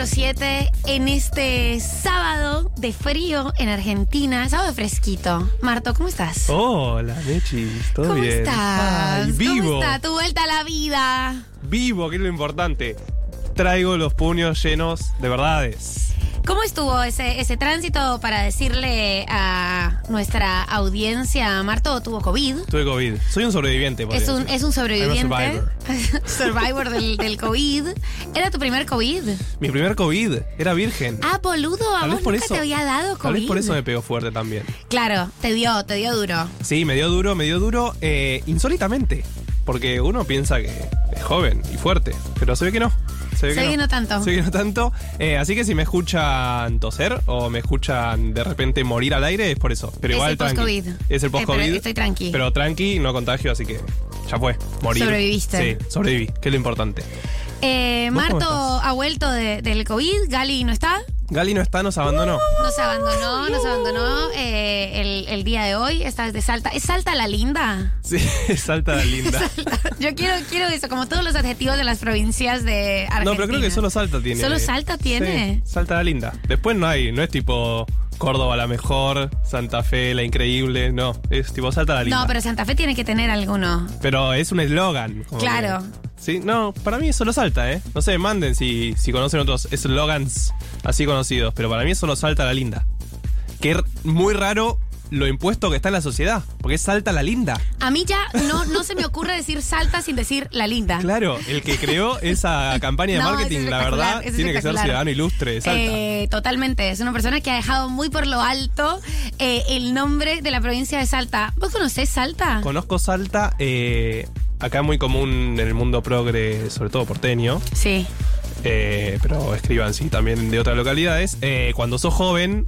14.07 en este sábado de frío en Argentina, sábado fresquito. Marto, ¿cómo estás? Hola, Mechis, ¿todo ¿Cómo bien? estás? Ay, vivo. ¿Cómo está tu vuelta a la vida? Vivo, que es lo importante. Traigo los puños llenos de verdades. ¿Cómo estuvo ese, ese tránsito para decirle a nuestra audiencia, Marto tuvo COVID? Tuve COVID. Soy un sobreviviente, Es un, decir. es un sobreviviente. A survivor del, del COVID. ¿Era tu primer COVID? Mi primer COVID era virgen. Ah, boludo, a vos por nunca eso- te había dado COVID. Tal vez por eso me pegó fuerte también. Claro, te dio, te dio duro. Sí, me dio duro, me dio duro eh, insólitamente. Porque uno piensa que es joven y fuerte, pero se ve que no. Se ve Se ve que no tanto. Se ve que no tanto. Eh, así que si me escuchan toser o me escuchan de repente morir al aire es por eso. Pero Es igual el post-COVID. Es el Eh, post-COVID. estoy tranqui. Pero tranqui, no contagio, así que ya fue. Morir. Sobreviviste. Sí, sobreviví, que es lo importante. Eh, ¿Vos cómo Marto ha vuelto de- del COVID, Gali no está. Gali no está, nos abandonó. Nos abandonó, nos abandonó eh, el, el día de hoy. Esta vez de Salta. ¿Es Salta la linda? Sí, salta la linda. Yo quiero, quiero eso, como todos los adjetivos de las provincias de Argentina. No, pero creo que solo Salta tiene. ¿Solo Salta tiene? Sí, Salta la linda. Después no hay, no es tipo Córdoba la mejor, Santa Fe la increíble, no, es tipo Salta la linda. No, pero Santa Fe tiene que tener alguno. Pero es un eslogan. Claro. que- Sí, no, para mí es solo Salta, ¿eh? No sé, manden si, si conocen otros eslogans así conocidos, pero para mí es solo Salta la linda. Que es muy raro lo impuesto que está en la sociedad, porque es Salta la linda. A mí ya no, no se me ocurre decir Salta sin decir la linda. Claro, el que creó esa campaña de No, marketing, la verdad, tiene que ser ciudadano ilustre Salta. Eh, totalmente. Es una persona que ha dejado muy por lo alto eh, el nombre de la provincia de Salta. ¿Vos conocés Salta? Conozco Salta, eh, acá muy común en el mundo progre, sobre todo porteño, Sí. eh, pero escriban sí también de otras localidades. Eh, cuando sos joven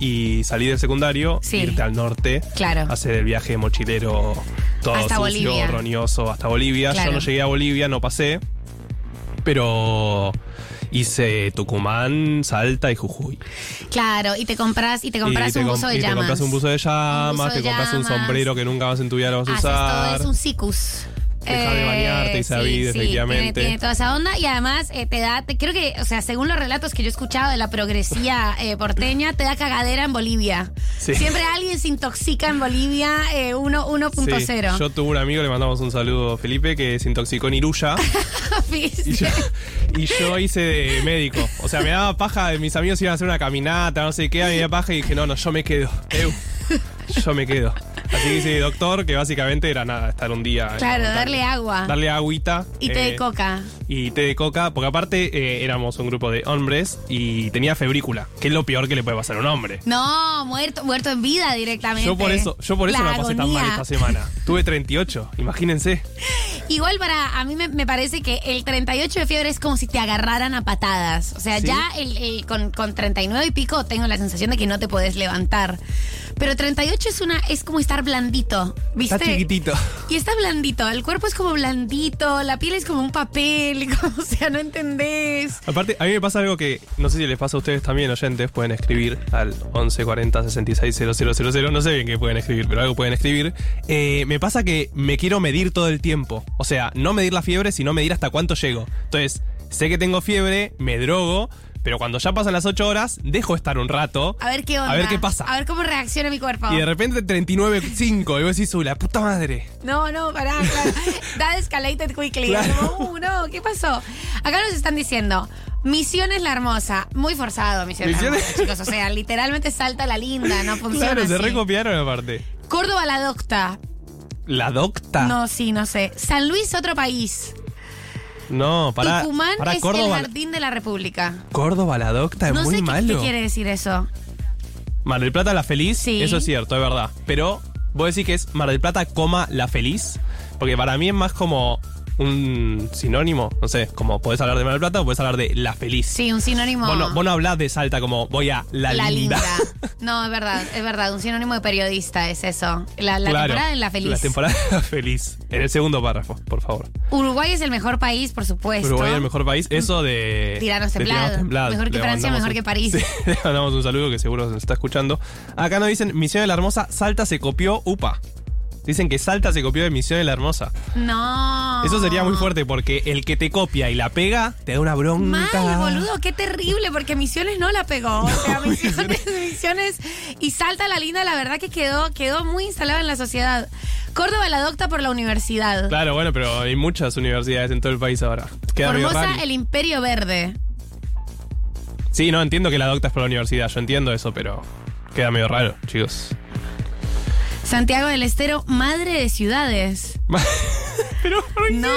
y salí del secundario, Sí. irte al norte, Claro. hacer el viaje mochilero todo Hasta sucio, Bolivia. roñoso hasta Bolivia. Claro. Yo no llegué a Bolivia, no pasé, pero hice Tucumán, Salta y Jujuy. Claro, y te compras, y te compras y un buzo de y te llamas. compras un buzo de llamas, de te compras un llamas. sombrero que nunca más en tu vida lo vas a Haces todo, usar. es un cicus. Deja de bañarte y sí, sabí, sí, definitivamente. Tiene, tiene toda esa onda y además eh, te da, te- creo que, o sea, según los relatos que yo he escuchado de la progresía eh, porteña, te da cagadera en Bolivia. Sí. Siempre alguien se intoxica en Bolivia eh, uno- 1.0. Sí, yo tuve un amigo, le mandamos un saludo, Felipe, que se intoxicó en Iruya. y, yo, y yo hice de médico. O sea, me daba paja, mis amigos iban a hacer una caminata, no sé qué, a mí me daba paja y dije, no, no, yo me quedo. Eu, yo me quedo. Así que hice doctor, que básicamente era nada, estar un día. Claro, darle agua. Darle agüita. y té eh, de coca. Y té de coca, porque aparte eh, éramos un grupo de hombres y tenía febrícula, que es lo peor que le puede pasar a un hombre. No, muerto, muerto en vida directamente. Yo por eso, yo por eso La la pasé tan mal esta semana. Tuve 38, imagínense. Igual para a mí me, me parece que el 38 de fiebre es como si te agarraran a patadas. O sea, ¿Sí? ya el, el- con, con 39 y pico tengo la sensación de que no te podés levantar. Pero 38 es una es como estar blandito, ¿viste? Está chiquitito. Y está blandito, el cuerpo es como blandito, la piel es como un papel, como, o sea, no entendés. Aparte, a mí me pasa algo que no sé si les pasa a ustedes también, oyentes, pueden escribir al 11 40 66 000, no sé bien qué pueden escribir, pero algo pueden escribir. Eh, me pasa que me quiero medir todo el tiempo. O sea, no medir la fiebre, sino medir hasta cuánto llego. Entonces, sé que tengo fiebre, me drogo, pero cuando ya pasan las 8 horas, dejo estar un rato. A ver qué onda. A ver qué pasa. A ver cómo reacciona mi cuerpo. Y de repente 39.5 y vos decís, "Uh, la puta madre. No, no, pará, claro. That escalated quickly. Claro. Como, uh, no, ¿qué pasó? Acá nos están diciendo. Misiones la hermosa. Muy forzado, Misiones, la Misiones- hermosa, chicos. O sea, literalmente salta la linda, no funciona. Claro, se así. recopiaron aparte. Córdoba la docta. La docta. No, sí, no sé. San Luis, otro país. No, para. Tucumán para es Córdoba. el jardín de la República. Córdoba, la docta, es no muy sé qué- malo. qué quiere decir eso. Mar del Plata, la feliz. Sí. Eso es cierto, es verdad. Pero vos decís que es Mar del Plata, coma, la feliz. Porque para mí es más como un sinónimo. No sé, como podés hablar de Mar del Plata o podés hablar de la feliz. Sí, un sinónimo. Vos no, vos no hablás de Salta como voy a la, la linda. linda. No, es verdad, es verdad. Un sinónimo de periodista es eso. La, la Claro, temporada en la feliz. La temporada la feliz. En el segundo párrafo, por favor. Uruguay es el mejor país, por supuesto. Uruguay es el mejor país. Eso de. Tiranos de temblado. temblado. Mejor que Le Francia, mejor un- que París. Sí, le mandamos un saludo que seguro nos está escuchando. Acá nos dicen Misión de la Hermosa, Salta se copió UPA. Dicen que Salta se copió de Misión de la Hermosa. No. Eso sería muy fuerte porque el que te copia y la pega te da una bronca. Mal, boludo, qué terrible, porque Misiones no la pegó. O sea, Misiones, Misiones y Salta la Linda, la verdad que quedó, quedó muy instalada en la sociedad. Córdoba la adopta por la universidad. Claro, bueno, pero hay muchas universidades en todo el país ahora. Queda Formosa, el Imperio Verde. Sí, no, entiendo que la docta es por la universidad, yo entiendo eso, pero queda medio raro, chicos. Santiago del Estero, madre de ciudades. pero, ¿por qué? No,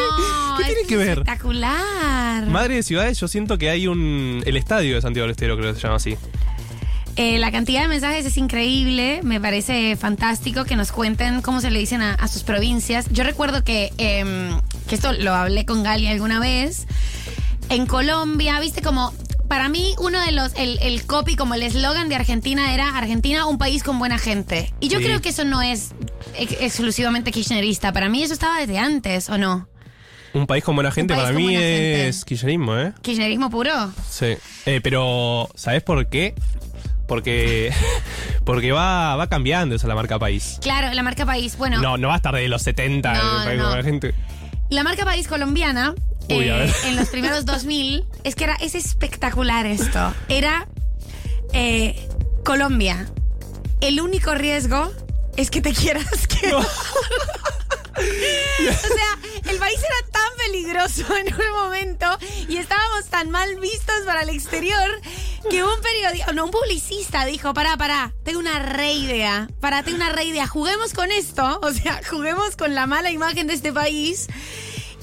¿Qué tiene es que ver? Espectacular. Madre de ciudades, yo siento que hay un. El estadio de Santiago del Estero, creo que se llama así. Eh, la cantidad de mensajes es increíble, me parece fantástico que nos cuenten cómo se le dicen a, a sus provincias. Yo recuerdo que, em, que esto lo hablé con Gali alguna vez. En Colombia, viste como, para mí uno de los, el, el copy, como el eslogan de Argentina era Argentina, un país con buena gente. Y yo Sí. creo que eso no es ex- exclusivamente kirchnerista, para mí eso estaba desde antes, ¿o no? Un país con buena gente, para mí buena gente. es kirchnerismo, ¿eh? Kirchnerismo puro. Sí. Eh, pero, ¿sabes por qué? Porque. Porque va, va cambiando esa la marca país. Claro, la marca país, bueno. No, no va a estar de los 70 No, el país no. con buena gente. La marca país colombiana, Uy, a eh, ver. en los primeros 2000, es que era, es espectacular esto. Era eh, Colombia. El único riesgo es que te quieras quedar. o sea, el país era tan peligroso en un momento y estábamos tan mal vistos para el exterior que un periodista, no, un publicista dijo, pará, pará, tengo una re idea, pará, tengo una re idea, juguemos con esto, o sea, juguemos con la mala imagen de este país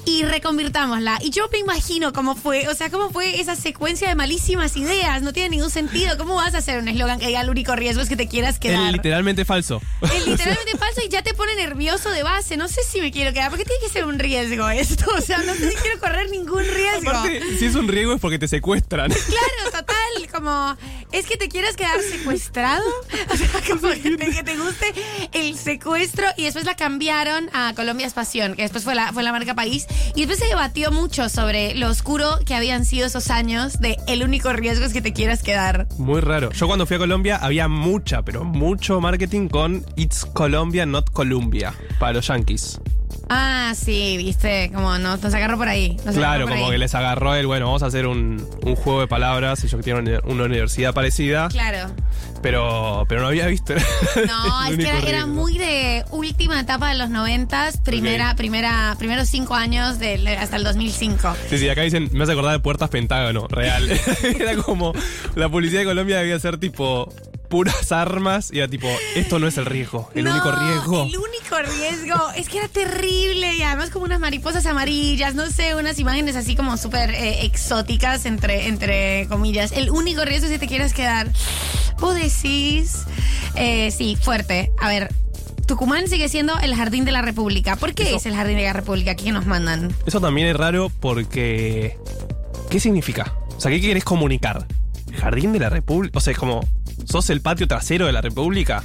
y reconvirtámosla. Y yo me imagino cómo fue, o sea, cómo fue esa secuencia de malísimas ideas, no tiene ningún sentido, ¿cómo vas a hacer un eslogan que diga el único riesgo es que te quieras Es quedar? literalmente falso. Es literalmente falso y ya te pone nervioso de base. No sé si me quiero quedar, porque tiene que ser un riesgo esto. O sea, no sé si quiero correr ningún riesgo. Aparte, si es un riesgo es porque te secuestran. Claro, total, como es que te quieras quedar secuestrado, o sea, como que te, que te guste el secuestro y después la cambiaron a Colombia es Pasión, que después fue la, fue la marca país y después se debatió mucho sobre lo oscuro que habían sido esos años de el único riesgo es que te quieras quedar. Muy raro. Yo cuando fui a Colombia había mucha, pero mucho marketing con It's Colombia, not Colombia, para los yankees. Ah, sí, viste, como no, nos agarró por ahí. nos Claro, por como ahí. que les agarró el, bueno, vamos a hacer un, un juego de palabras, ellos que tienen una- una universidad parecida, Claro. pero, pero no había visto. No, es que único era, era muy de última etapa de los noventas, primera, primera, primeros cinco años del- hasta el 2005. Sí, sí, acá dicen, me hace acordar de Puertas Pentágono, real. era como, la policía de Colombia debía ser tipo puras armas y era tipo, esto no es el riesgo, el No, único riesgo. El único riesgo es que era terrible y además como unas mariposas amarillas, no sé, unas imágenes así como súper eh, exóticas entre, entre comillas. El único riesgo es que te quieras quedar. Vos decís, eh, sí, fuerte. A ver. Tucumán sigue siendo el jardín de la República. ¿Por qué Eso- es el jardín de la República? ¿Qué nos mandan? Eso también es raro porque. ¿Qué significa? O sea, ¿qué querés comunicar? ¿Jardín de la República? O sea, es como. ¿Sos el patio trasero de la República?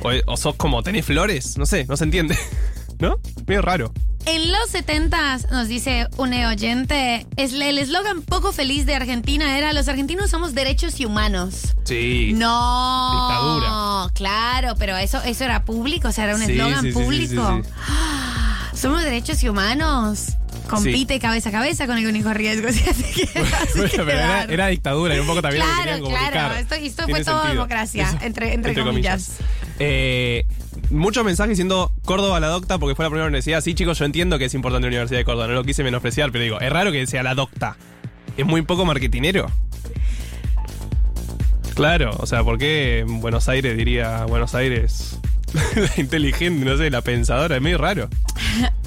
O, o sos como, tenés flores, no sé, no se entiende. ¿No? Medio raro. En los 70 nos dice un oyente, es el eslogan poco feliz de Argentina era los argentinos somos derechos y humanos. Sí. No. Dictadura. Claro, pero eso, eso era público, o sea, era un eslogan sí, sí, sí, público. sí, Somos derechos y humanos. Compite cabeza a cabeza con el único riesgo. Así que, así Bueno, pero era, dictadura y un poco también lo que Claro, querían comunicar. claro. Esto, esto fue todo sentido. democracia, Eso, entre, entre, comillas. Eh, muchos mensajes diciendo Córdoba la docta porque fue la primera universidad. Sí, chicos, yo entiendo que es importante la Universidad de Córdoba, no lo quise menospreciar, pero digo, es raro que sea la docta. Es muy poco marketinero. Claro, o sea, ¿por qué en Buenos Aires diría Buenos Aires la inteligente, no sé, la pensadora? Es medio raro.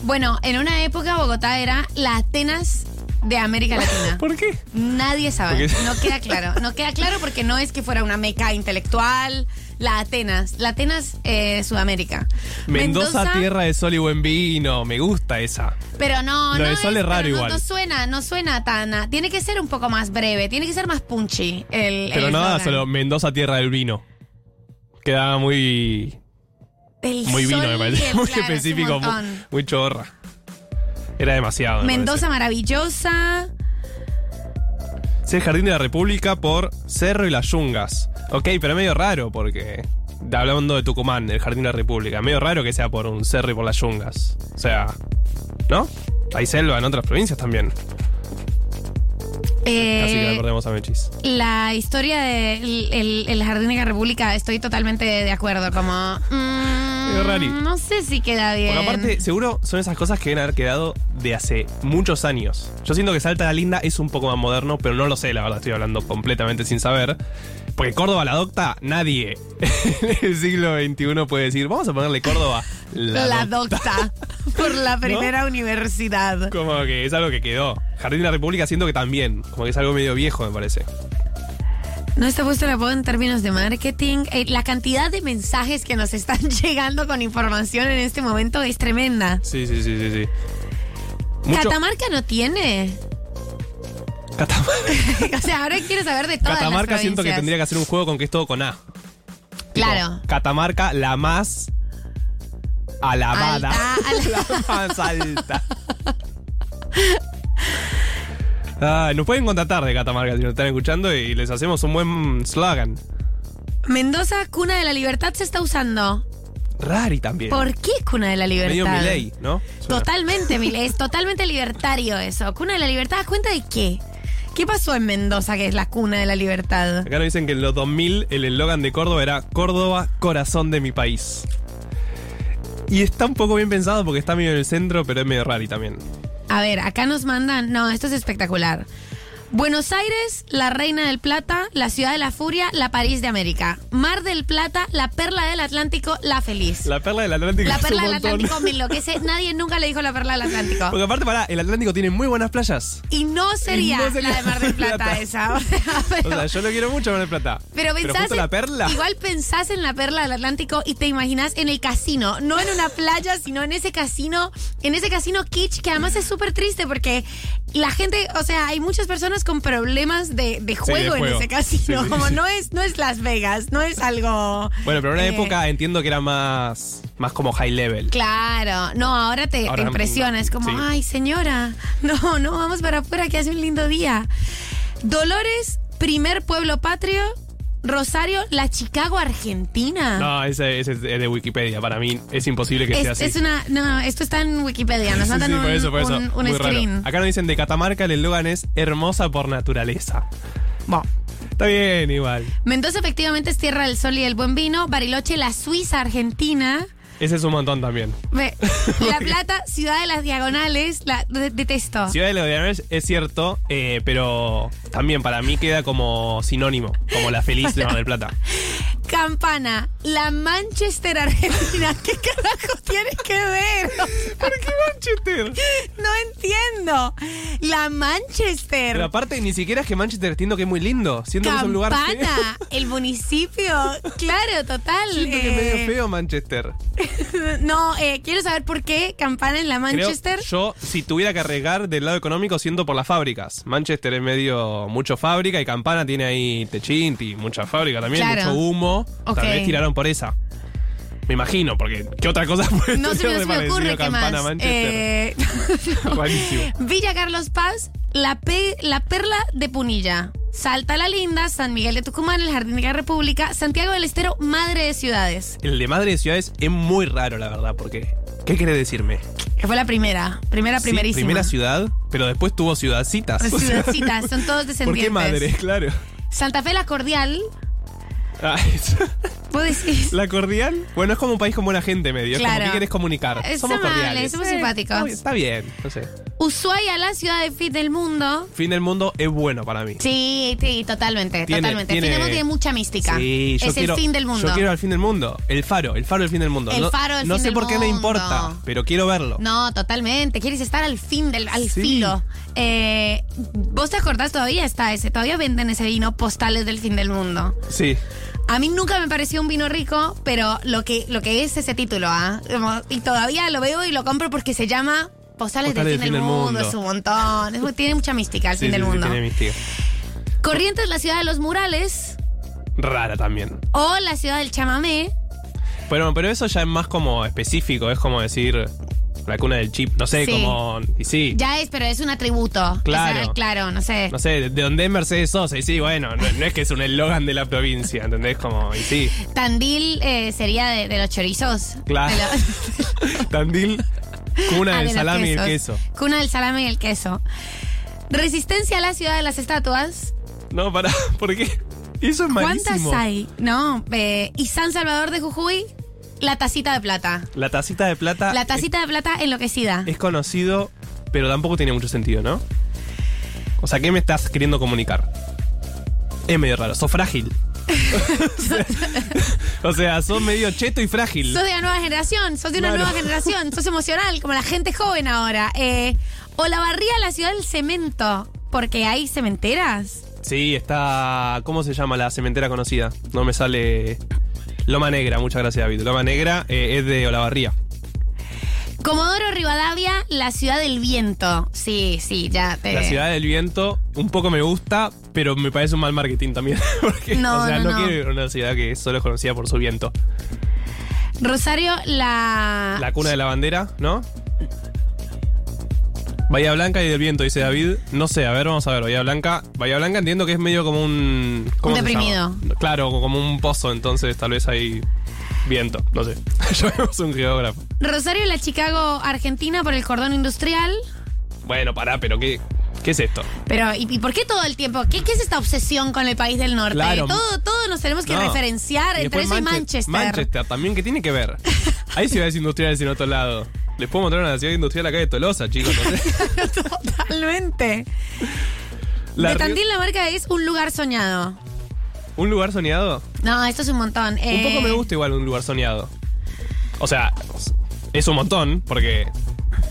Bueno, en una época Bogotá era la Atenas de América Latina. ¿Por qué? Nadie sabe. Porque- No queda claro. No queda claro porque no es que fuera una meca intelectual. La Atenas. La Atenas eh, Sudamérica. Mendoza, tierra de sol y buen vino, me gusta esa. Pero no, Lo no. de Sol es raro no- igual. No, suena, no suena tan. Tiene que ser un poco más breve, tiene que ser más punchy. El, Pero el nada, solo Mendoza, tierra del vino. Quedaba muy El Muy vino, me parece. Muy claro, es un específico, muy, muy chorra. Era demasiado. me Mendoza maravillosa. Sí, el Jardín de la República por Cerro y las Yungas. Ok, pero medio raro porque. Hablando de Tucumán, el Jardín de la República. Medio raro que sea por un cerro y por las yungas. O sea. ¿No? Hay selva en otras provincias también. Eh, Así que recordemos a Mechis. La historia del el, el Jardín de la República, estoy totalmente de acuerdo. Como. mm, no sé si queda bien. Porque aparte, seguro son esas cosas que deben haber quedado de hace muchos años. Yo siento que Salta la Linda es un poco más moderno, pero no lo sé, la verdad, estoy hablando completamente sin saber. Porque Córdoba la docta, nadie en el siglo XXI puede decir, vamos a ponerle Córdoba la, la docta". docta. por la primera universidad. Como que es algo que quedó. Jardín de la República siento que también, como que es algo medio viejo, me parece. No está puesto el apodo en términos de marketing. Eh, la cantidad de mensajes que nos están llegando con información en este momento es tremenda. Sí, sí, sí, sí, sí. Mucho- Catamarca no tiene. Catamarca, o sea, ahora quiero saber de todas Catamarca las siento que tendría que hacer un juego con que es todo con A. Claro. Catamarca, la más alabada. Alta, la más alta. Ah, nos pueden contactar de Catamarca si nos están escuchando y les hacemos un buen slogan. Mendoza, cuna de la libertad, se está usando. Rari también. ¿Por qué cuna de la libertad? Medio Milei, ¿no? Suena. Totalmente. Es totalmente libertario eso. Cuna de la libertad, ¿a cuenta de qué? ¿Qué pasó en Mendoza, que es la cuna de la libertad? Acá nos dicen que en los 2000 el eslogan de Córdoba era Córdoba, corazón de mi país. Y está un poco bien pensado porque está medio en el centro, pero es medio rari también. A ver, acá nos mandan. No, esto es espectacular. Buenos Aires, la Reina del Plata, la Ciudad de la Furia, la París de América. Mar del Plata, la Perla del Atlántico, la Feliz. La perla del Atlántico La Perla del. Atlántico me enloquece. Nadie nunca le dijo la Perla del Atlántico. Porque aparte, pará, el Atlántico tiene muy buenas playas. Y no sería, Y no sería la de Mar del Plata, Plata. esa. O sea, pero, O sea, yo lo quiero mucho Mar del Plata. pero pensás justo en- la perla. Igual pensás en la Perla del Atlántico y te imaginas en el casino. No en una playa, sino en ese casino. En ese casino kitsch que además es súper triste porque la gente, o sea, hay muchas personas con problemas de, de juego en juego. ese casino. Sí, Como no es, no es Las Vegas, no es algo. Bueno, pero en una eh, época entiendo que era más, más como high level. Claro, no, ahora te, Ahora te impresiona, es como, ay señora, no, no, vamos para afuera que hace un lindo día. Dolores, primer pueblo patrio, Rosario, la Chicago Argentina. No, ese, ese es de Wikipedia. Para mí es imposible que sea así. es una, no, esto está en Wikipedia, nos Sí, sí, un, por eso, por eso. un- un Muy raro. screen. Acá nos dicen de Catamarca, el eslogan es hermosa por naturaleza. Bueno, está bien igual. Mendoza efectivamente es tierra del sol y del buen vino, Bariloche, la Suiza Argentina. Ese es un montón también. La Plata, ciudad de las diagonales, la de- detesto. Ciudad de los Diagonales es cierto, eh, pero también para mí queda como sinónimo, como la feliz de Mar del Plata. Campana, la Manchester Argentina. ¿Qué carajo tiene que ver? ¿Por qué Manchester? No entiendo. La Manchester. Pero aparte, ni siquiera es que Manchester entiendo que es muy lindo. Siento que es un lugar feo. Campana, el municipio. Claro, total. Siento que es eh, medio feo Manchester. No, eh, quiero saber por qué Campana en la Creo- Manchester. yo, si tuviera que arriesgar del lado económico, siento por las fábricas. Manchester es medio mucho fábrica y Campana tiene ahí techín y mucha fábrica también, Claro. mucho humo. Tal vez tiraron por esa. Me imagino, porque ¿qué otra cosa puede No se me, se me ocurre qué más. Manchester? Eh. Villa Carlos Paz, la, pe- la Perla de Punilla, Salta la Linda, San Miguel de Tucumán, el Jardín de la República, Santiago del Estero, Madre de Ciudades. El de Madre de Ciudades es muy raro, la verdad, porque. ¿Qué quiere decirme? Que fue la primera, primera, Sí, primerísima. primera ciudad, pero después tuvo ciudadcitas. Ciudadcitas, son todos ¿Por descendientes. qué madre? Claro. Santa Fe la Cordial, Ah, es- vos decís. La cordial, bueno, es como un país con buena gente medio. Es Claro. como que quieres comunicar. Es somos cordiales. somos Eh, simpáticos. está bien, no sé. Ushuaia, la ciudad de fin del mundo. Fin del mundo es bueno para mí. Sí, sí, totalmente, Tiene- totalmente. tiene- Fin del mundo tiene mucha mística. Sí, yo es quiero, el fin del mundo. Yo quiero al fin del mundo. El faro, el faro del fin del mundo. El no, faro del No fin sé del por qué me mundo. importa, pero quiero verlo. No, totalmente. Quieres estar al fin del, al Sí. filo. Eh, ¿Vos te acordás todavía está ese? Todavía venden ese vino postales del fin del mundo. Sí. A mí nunca me pareció un vino rico, pero lo que, lo que es ese título, ¿ah? Y todavía lo veo y lo compro porque se llama Postales, del, fin del, mundo. Es un montón. Es tiene mucha mística el Sí, fin sí, del sí, mundo. tiene mística. Corrientes, la ciudad de los murales. Rara también. O la ciudad del chamamé. Pero, pero eso ya es más como específico, es como decir la cuna del chip, no sé, Sí. como. Y sí. Ya es, pero es un atributo. Claro. O sea, claro, no sé. No sé, de- de dónde es Mercedes Sosa. Y sí, bueno, no, no es que es un eslogan de la provincia, ¿entendés? Como, y sí. Tandil eh, sería de, de los chorizos. Claro. De los- Tandil, cuna Ah, del de los salami y el quesos. queso. Cuna del salame y el queso. Resistencia a la ciudad de las estatuas. No, pará, ¿por qué? Eso es ¿Cuántas malísimo. hay? No. eh, y San Salvador de Jujuy, la tacita de plata. La tacita de plata La tacita de plata enloquecida. es conocido, pero tampoco tiene mucho sentido, ¿no? O sea, ¿qué me estás queriendo comunicar? Es medio raro, sos frágil. o sea, sos medio cheto y frágil. Sos de la nueva generación, sos de una nueva generación, sos emocional, como la gente joven ahora. Eh, o la barría la ciudad del cemento, porque hay cementeras. Sí, está. ¿Cómo se llama la cementera conocida? No me sale. Loma Negra, muchas gracias, David. Loma Negra eh, es de Olavarría. Comodoro Rivadavia, la ciudad del viento. Sí, sí, ya te. La ciudad del viento, un poco me gusta, pero me parece un mal marketing también. Porque, No, o sea, no, no, no. quiero una ciudad que solo es conocida por su viento. Rosario, la. La cuna de la bandera, ¿no? Bahía Blanca y del viento, dice David. No sé, a ver, vamos a ver. Bahía Blanca. Bahía Blanca entiendo que es medio como un. ¿cómo Un se deprimido. llama? Claro, como un pozo, entonces tal vez hay viento. No sé. Llamemos un geógrafo. Rosario, la Chicago, Argentina, por el cordón industrial. Bueno, pará, pero ¿qué, qué es esto? Pero, ¿y, y por qué todo el tiempo? ¿Qué, qué es esta obsesión con el país del norte? Claro. Todo, todo nos tenemos que No. referenciar Y entre eso y Manche- Manchester. Manchester también, ¿qué tiene que ver? Hay ciudades industriales en otro lado. Les puedo mostrar una ciudad industrial acá de Tolosa, chicos. no sé. Totalmente. La de Río- Tandil la marca es un lugar soñado. ¿Un lugar soñado? No, esto es un montón. Un Eh, poco me gusta igual un lugar soñado. O sea, es un montón, porque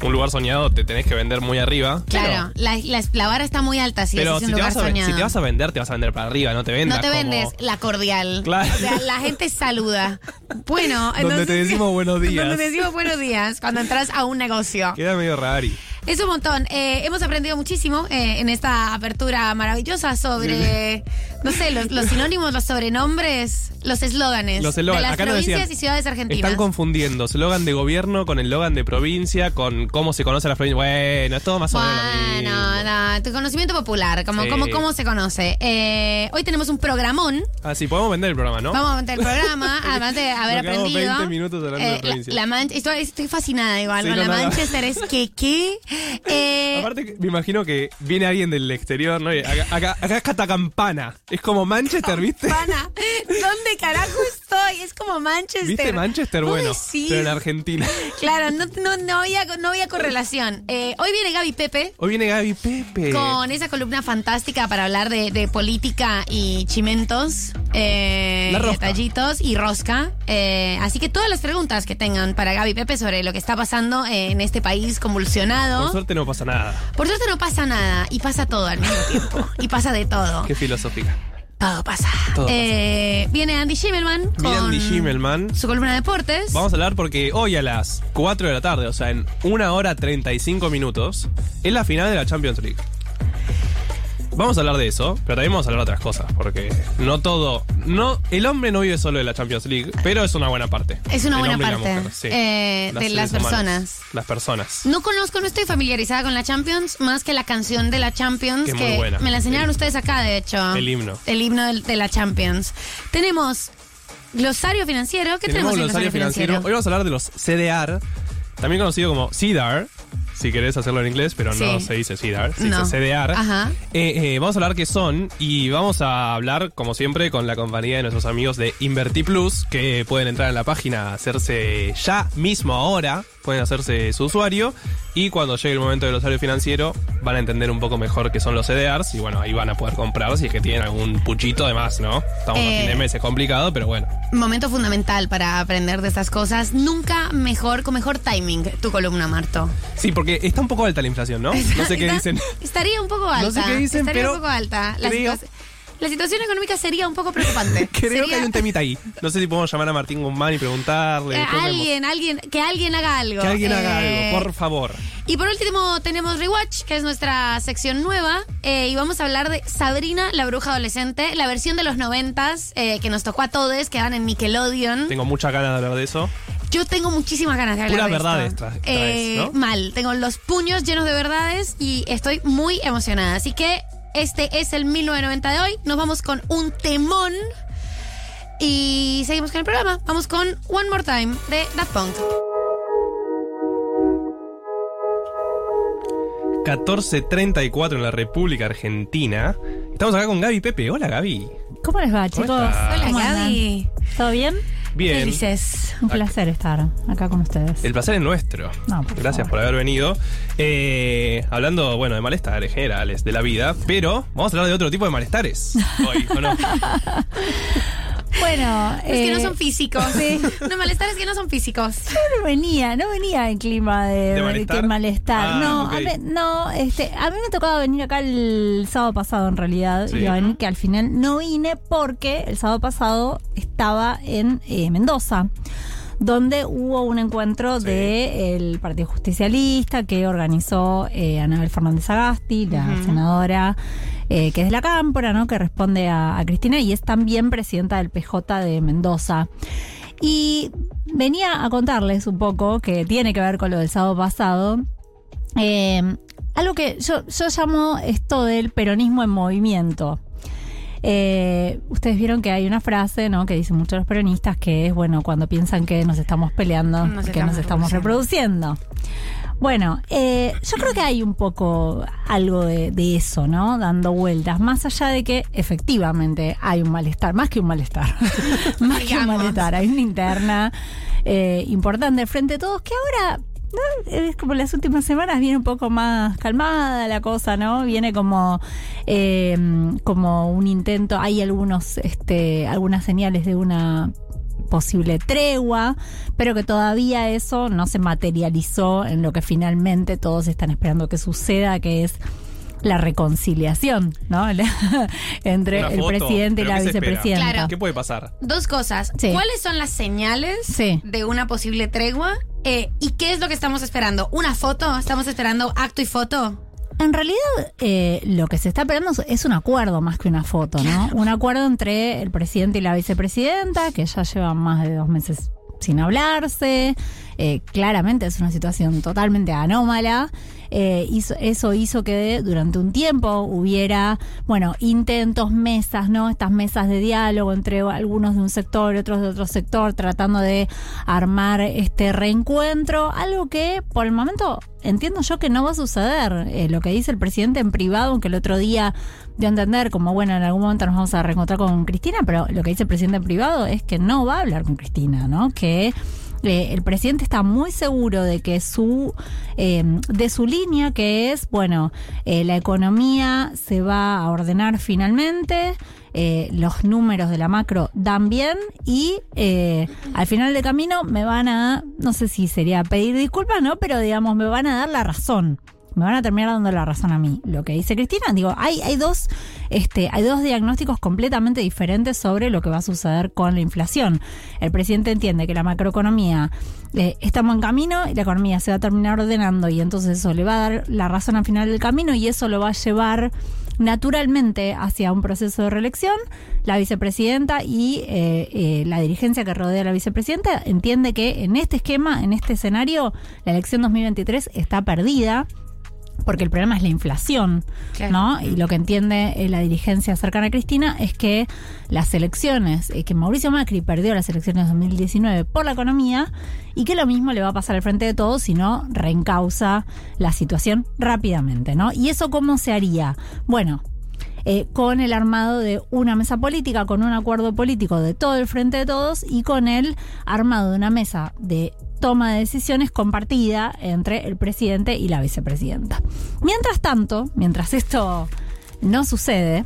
un lugar soñado te tenés que vender muy arriba. Claro, la, la- la vara está muy alta si Pero, es un si, te lugar vas a, ven- soñado. si te vas a vender, te vas a vender para arriba, no te vendas no te como vendes la cordial. Claro. O sea, la gente saluda. Bueno, Donde entonces- te decimos buenos días. Donde te decimos buenos días cuando entras a un negocio. Queda medio rari. Es un montón. Eh, hemos aprendido muchísimo eh, en esta apertura maravillosa sobre, no sé, los, los sinónimos, los sobrenombres, los eslóganes Los de eslóganes. las Acá nos provincias decían, y ciudades argentinas. Están confundiendo eslogan de gobierno con eslogan de provincia, con cómo se conoce la provincia. Bueno, es todo más o menos. Bueno, no, tu conocimiento popular, como, Sí. como, cómo se conoce. Eh, hoy tenemos un programón. Ah, sí, podemos vender el programa, ¿no? Vamos a meter el programa, además de haber aprendido. 20 minutos hablando de la, provincias. la Manche- estoy, estoy fascinada igual Sí, con no, la. Manchester. Es que, ¿qué? Eh, Aparte, me imagino que viene alguien del exterior, ¿no? Y acá, acá, acá es Catacampana. Es como Manchester, ¿viste? Pana, ¿dónde carajo estoy? Es como Manchester. ¿Viste Manchester? ¿Vos Bueno, decís? pero en Argentina. Claro, no, no, no, había, no había correlación. Eh, hoy viene Gaby Pepe Hoy viene Gaby Pepe. con esa columna fantástica para hablar de, de política y chimentos, eh, detallitos y rosca. Eh, así que todas las preguntas que tengan para Gaby Pepe sobre lo que está pasando en este país convulsionado. Por suerte no pasa nada. Por suerte no pasa nada y pasa todo al mismo tiempo. Y pasa de todo. Qué filosófica. Todo pasa. Todo. Eh, Viene Andy Schimmelman con Viene Andy Schimmelman. su columna de deportes. Vamos a hablar porque hoy a las 4 de la tarde, o sea, en 1 hora 35 minutos, es la final de la Champions League. Vamos a hablar de eso, pero también vamos a hablar de otras cosas, porque no todo. no El hombre no vive solo de la Champions League, pero es una buena parte. Es una buena la parte mujer, sí. eh, de las personas. las personas. No conozco, no estoy familiarizada con la Champions, más que la canción de la Champions, Que muy buena. me la enseñaron El- ustedes acá, de hecho. el himno. El himno de, la Champions. Tenemos glosario financiero. ¿Qué tenemos, Tenemos en glosario financiero. Hoy vamos a hablar de los CDR, también conocido como CDR, si querés hacerlo en inglés, pero no Sí. se dice CDR, se No. dice CDR. Ajá. Eh, eh, vamos a hablar qué son y vamos a hablar, como siempre, con la compañía de nuestros amigos de Inverti Plus, que pueden entrar en la página, hacerse ya mismo ahora, pueden hacerse su usuario y cuando llegue el momento del usuario financiero van a entender un poco mejor qué son los CDRs y bueno, ahí van a poder comprar si es que tienen algún puchito de más, ¿no? Estamos a Eh, fin de mes, es complicado, pero bueno. Momento fundamental para aprender de estas cosas. Nunca mejor, con mejor timing, tu columna, Marto. Sí, porque está un poco alta la inflación, ¿no? No sé qué Está- dicen. Estaría un poco alta. No sé qué dicen, estaría pero un poco alta. La, creo- la situación económica sería un poco preocupante. Creo que hay un temita ahí. No sé si podemos llamar a Martín Guzmán y preguntarle. Eh, alguien, alguien, que alguien haga algo. Que alguien haga Eh, algo, por favor. Y por último tenemos Rewatch, que es nuestra sección nueva, eh, y vamos a hablar de Sabrina, la bruja adolescente, la versión de los noventas, eh, que nos tocó a todos, que van en Nickelodeon. Tengo muchas ganas de hablar de eso. Yo tengo muchísimas ganas de hablar de esto. verdades tra- traes, Eh, ¿no? Mal, tengo los puños llenos de verdades y estoy muy emocionada. Así que este es el 1990 de hoy. Nos vamos con un temón y seguimos con el programa. Vamos con One More Time de Daft Punk. 1434 en la República Argentina. Estamos acá con Gaby Pepe. Hola, Gaby. ¿Cómo les va, ¿Cómo chicos? Hola. Gaby. ¿Todo bien? Bien. ¿Qué dices? Un placer estar acá con ustedes. El placer es nuestro. No, por Gracias favor. por haber venido. Eh, hablando, bueno, de malestares generales de la vida, pero vamos a hablar de otro tipo de malestares hoy, ¿o no? Bueno, Es que no eh, son físicos. sí. No, malestares que no son físicos. no venía, no venía en clima de, ¿De malestar? Ah, no, ok. a mí, no, este, a mí me tocaba venir acá el sábado pasado en realidad. Sí. Iba a venir que al final no vine porque el sábado pasado estaba en eh, Mendoza. donde hubo un encuentro del Partido Justicialista que organizó eh, Anabel Fernández Agasti, la senadora eh, que es de la Cámpora, ¿no? que responde a, a Cristina y es también presidenta del PJ de Mendoza. Y venía a contarles un poco, que tiene que ver con lo del sábado pasado, eh, algo que yo, yo llamo esto del peronismo en movimiento. Eh, ustedes vieron que hay una frase ¿no? que dicen muchos los peronistas que es, bueno, cuando piensan que nos estamos peleando, Nos que nos estamos estamos reproduciendo. Bueno, eh, yo creo que hay un poco algo de, de eso, ¿no? Dando vueltas, más allá de que efectivamente hay un malestar, más que un malestar, más que un malestar, hay una interna eh, importante frente a todos que ahora ¿no? Es como las últimas semanas viene un poco más calmada la cosa, ¿no? Viene como, eh, como un intento, hay algunos, este, algunas señales de una posible tregua, pero que todavía eso no se materializó en lo que finalmente todos están esperando que suceda, que es la reconciliación, ¿no? Entre Una el foto, presidente y la vicepresidenta. Claro. ¿Qué puede pasar? Dos cosas. Sí. ¿Cuáles son las señales Sí. de una posible tregua? Eh, ¿Y qué es lo que estamos esperando? ¿Una foto? ¿Estamos esperando acto y foto? En realidad, eh, lo que se está esperando es un acuerdo más que una foto, ¿no? Un acuerdo entre el presidente y la vicepresidenta, que ya llevan más de dos meses sin hablarse. Eh, claramente es una situación totalmente anómala. Eh, eso hizo que durante un tiempo hubiera, bueno, intentos, mesas, ¿no? Estas mesas de diálogo entre algunos de un sector y otros de otro sector, tratando de armar este reencuentro, algo que por el momento entiendo yo que no va a suceder. Eh, lo que dice el presidente en privado, aunque el otro día dio a entender como, bueno, en algún momento nos vamos a reencontrar con Cristina, pero lo que dice el presidente en privado es que no va a hablar con Cristina, ¿no? Que eh, el presidente está muy seguro de que su eh, de su línea que es bueno eh, la economía se va a ordenar finalmente eh, los números de la macro dan bien y al final del camino me van a no sé si sería pedir disculpas no pero digamos me van a dar la razón me van a terminar dando la razón a mí. Lo que dice Cristina, digo, hay, hay dos, este, hay dos diagnósticos completamente diferentes sobre lo que va a suceder con la inflación. El presidente entiende que la macroeconomía eh, está en camino y la economía se va a terminar ordenando y entonces eso le va a dar la razón al final del camino y eso lo va a llevar naturalmente hacia un proceso de reelección. La vicepresidenta y eh, eh, la dirigencia que rodea a la vicepresidenta entiende que en este esquema, en este escenario, la elección 2023 está perdida porque el problema es la inflación, ¿no? Y lo que entiende eh, la dirigencia cercana a Cristina es que las elecciones, eh, que Mauricio Macri perdió las elecciones de 2019 por la economía y que lo mismo le va a pasar al frente de todos si no reencausa la situación rápidamente, ¿no? ¿Y eso cómo se haría? Bueno, eh, con el armado de una mesa política, con un acuerdo político de todo el frente de todos y con el armado de una mesa de toma de decisiones compartida entre el presidente y la vicepresidenta. Mientras tanto, mientras esto no sucede,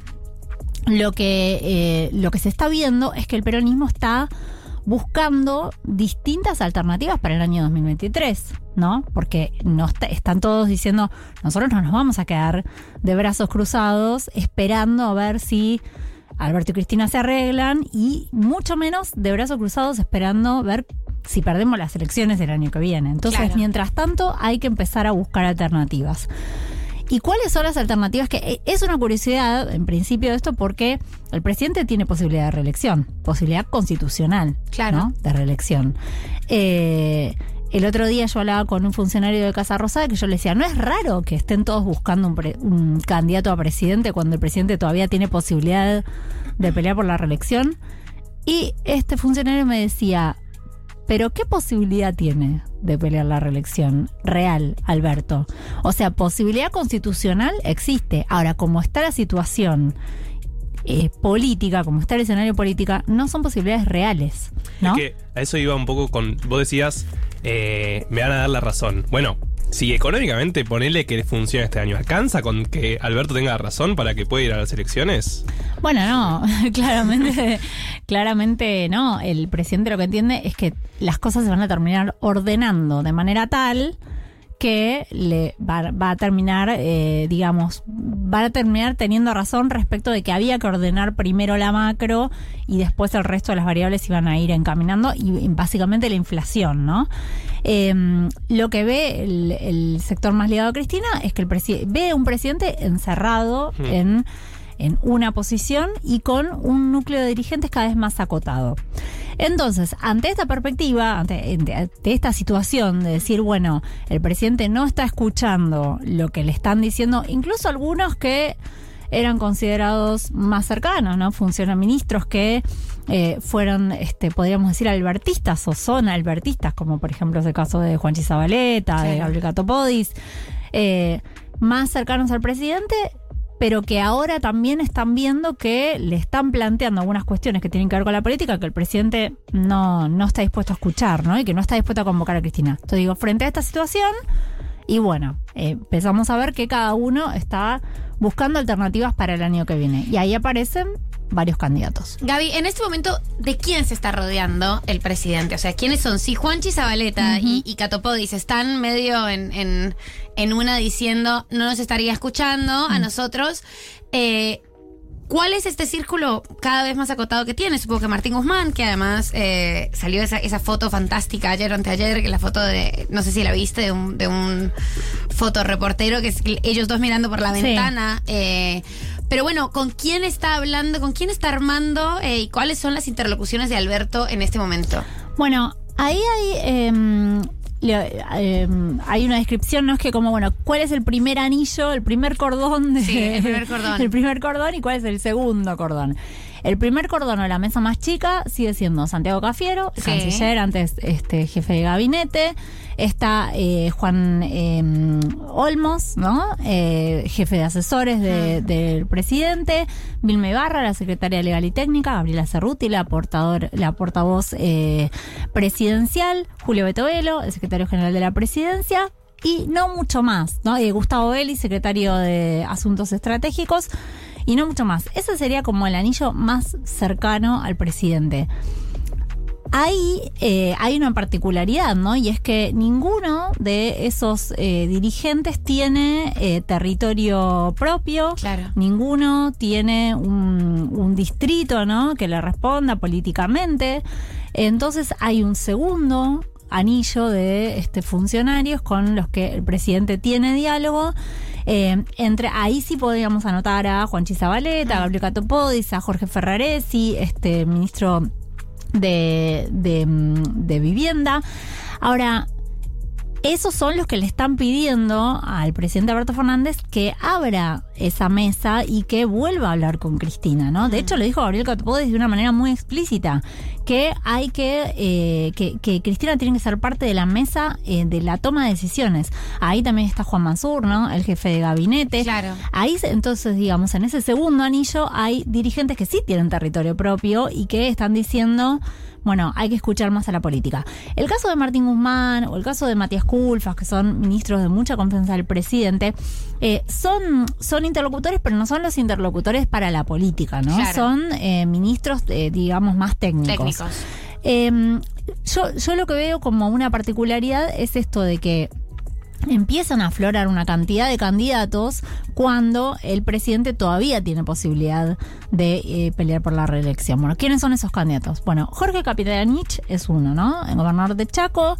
lo que, eh, lo que se está viendo es que el peronismo está buscando distintas alternativas para el año 2023, ¿no? Porque no están todos diciendo, nosotros no nos vamos a quedar de brazos cruzados esperando a ver si Alberto y Cristina se arreglan y mucho menos de brazos cruzados esperando ver si perdemos las elecciones del año que viene. Entonces, mientras tanto, hay que empezar a buscar alternativas. ¿Y cuáles son las alternativas? Que eh, es una curiosidad, en principio, de esto, porque el presidente tiene posibilidad de reelección, posibilidad constitucional claro. de reelección. Eh, el otro día yo hablaba con un funcionario de Casa Rosada que yo le decía, no es raro que estén todos buscando un, un candidato a presidente cuando el presidente todavía tiene posibilidad de pelear por la reelección. Y este funcionario me decía, pero ¿qué posibilidad tiene de pelear la reelección real, Alberto? O sea, posibilidad constitucional existe. Ahora, como está la situación eh, política, como está el escenario política, no son posibilidades reales. ¿no? Es que a eso iba un poco con. Vos decías, eh, me van a dar la razón. Bueno, si económicamente ponele que funcione este año, ¿alcanza con que Alberto tenga razón para que pueda ir a las elecciones? Bueno, no, claramente, claramente no. El presidente lo que entiende es que las cosas se van a terminar ordenando de manera tal que le va, a terminar, eh, digamos, va a terminar teniendo razón respecto de que había que ordenar primero la macro y después el resto de las variables iban a ir encaminando y básicamente la inflación, ¿no? Em, lo que ve el, sector más ligado a Cristina es que el ve un presidente encerrado hmm. en en una posición y con un núcleo de dirigentes cada vez más acotado. Entonces, ante esta perspectiva, ante, esta situación de decir, bueno, el presidente no está escuchando lo que le están diciendo, incluso algunos que eran considerados más cercanos, ¿no? Funcionan ministros que eh, fueron, este, podríamos decir, albertistas o son albertistas, como por ejemplo es el caso de Juan Chizabaleta, de Gabriel Catopodis, eh, más cercanos al presidente, pero que ahora también están viendo que le están planteando algunas cuestiones que tienen que ver con la política que el presidente no, no está dispuesto a escuchar, ¿no? Y que no está dispuesto a convocar a Cristina. Entonces digo, frente a esta situación, y bueno, eh, empezamos a ver que cada uno está buscando alternativas para el año que viene. Y ahí aparecen varios candidatos. Gaby, en este momento, ¿de quién se está rodeando el presidente? O sea, ¿quiénes son? Si Juanchi Zabaleta y, Catopodis están medio en, en, una diciendo no nos estaría escuchando a nosotros, eh, ¿Cuál es este círculo cada vez más acotado que tiene? Supongo que Martín Guzmán, que además eh, salió esa, esa foto fantástica ayer o anteayer, que la foto de, no sé si la viste, de un, de un fotoreportero, que es ellos dos mirando por la ventana. Eh, pero bueno, ¿con quién está hablando? ¿Con quién está armando? Eh, ¿Y cuáles son las interlocuciones de Alberto en este momento? Bueno, ahí hay em, Em, hay una descripción, ¿no? Es que como, bueno, ¿cuál es el primer anillo, el primer cordón? De, sí, el primer cordón. el primer cordón y cuál es el segundo cordón. El primer cordón o la mesa más chica sigue siendo Santiago Cafiero, canciller, antes este jefe de gabinete. Está eh, Juan em, Olmos, ¿no? Eh, jefe de asesores del presidente. Vilma Ibarra, la secretaria legal y técnica. Gabriela Cerruti, la, portador, la portavoz eh, presidencial. Julio Betovelo, el secretario general de la presidencia y no mucho más, ¿no? Gustavo Belli, secretario de Asuntos Estratégicos y no mucho más. Ese sería como el anillo más cercano al presidente. ahí eh, hay una particularidad, ¿no? Y es que ninguno de esos eh, dirigentes tiene eh, territorio propio. Claro. Ninguno tiene un, un distrito, ¿no? Que le responda políticamente. Entonces hay un segundo anillo de este, funcionarios con los que el presidente tiene diálogo. Eh, entre ahí sí podríamos anotar a Juan Chizabaleta, a Gabriel Catopodis, a Jorge Ferraresi, este ministro de, de, mm, de vivienda. Ahora, esos son los que le están pidiendo al presidente Alberto Fernández que abra esa mesa y que vuelva a hablar con Cristina, ¿no? De hecho, lo dijo Gabriel Catopodis de una manera muy explícita, que hay que, eh, que, que Cristina tiene que ser parte de la mesa eh, de la toma de decisiones. Ahí también está Juan Mansur, ¿no? El jefe de gabinete. Claro. Ahí, entonces, digamos, en ese segundo anillo hay dirigentes que sí tienen territorio propio y que están diciendo bueno, hay que escuchar más a la política. El caso de Martín Guzmán o el caso de Matías Culfas, que son ministros de mucha confianza del presidente, eh, son, son interlocutores, pero no son los interlocutores para la política, ¿no? Claro. Son eh, ministros, eh, digamos, más técnicos. Eh, yo, yo lo que veo como una particularidad es esto de que empiezan a aflorar una cantidad de candidatos cuando el presidente todavía tiene posibilidad de eh, pelear por la reelección. Bueno, ¿quiénes son esos candidatos? Bueno, Jorge Capitanich es uno, ¿no? El gobernador de Chaco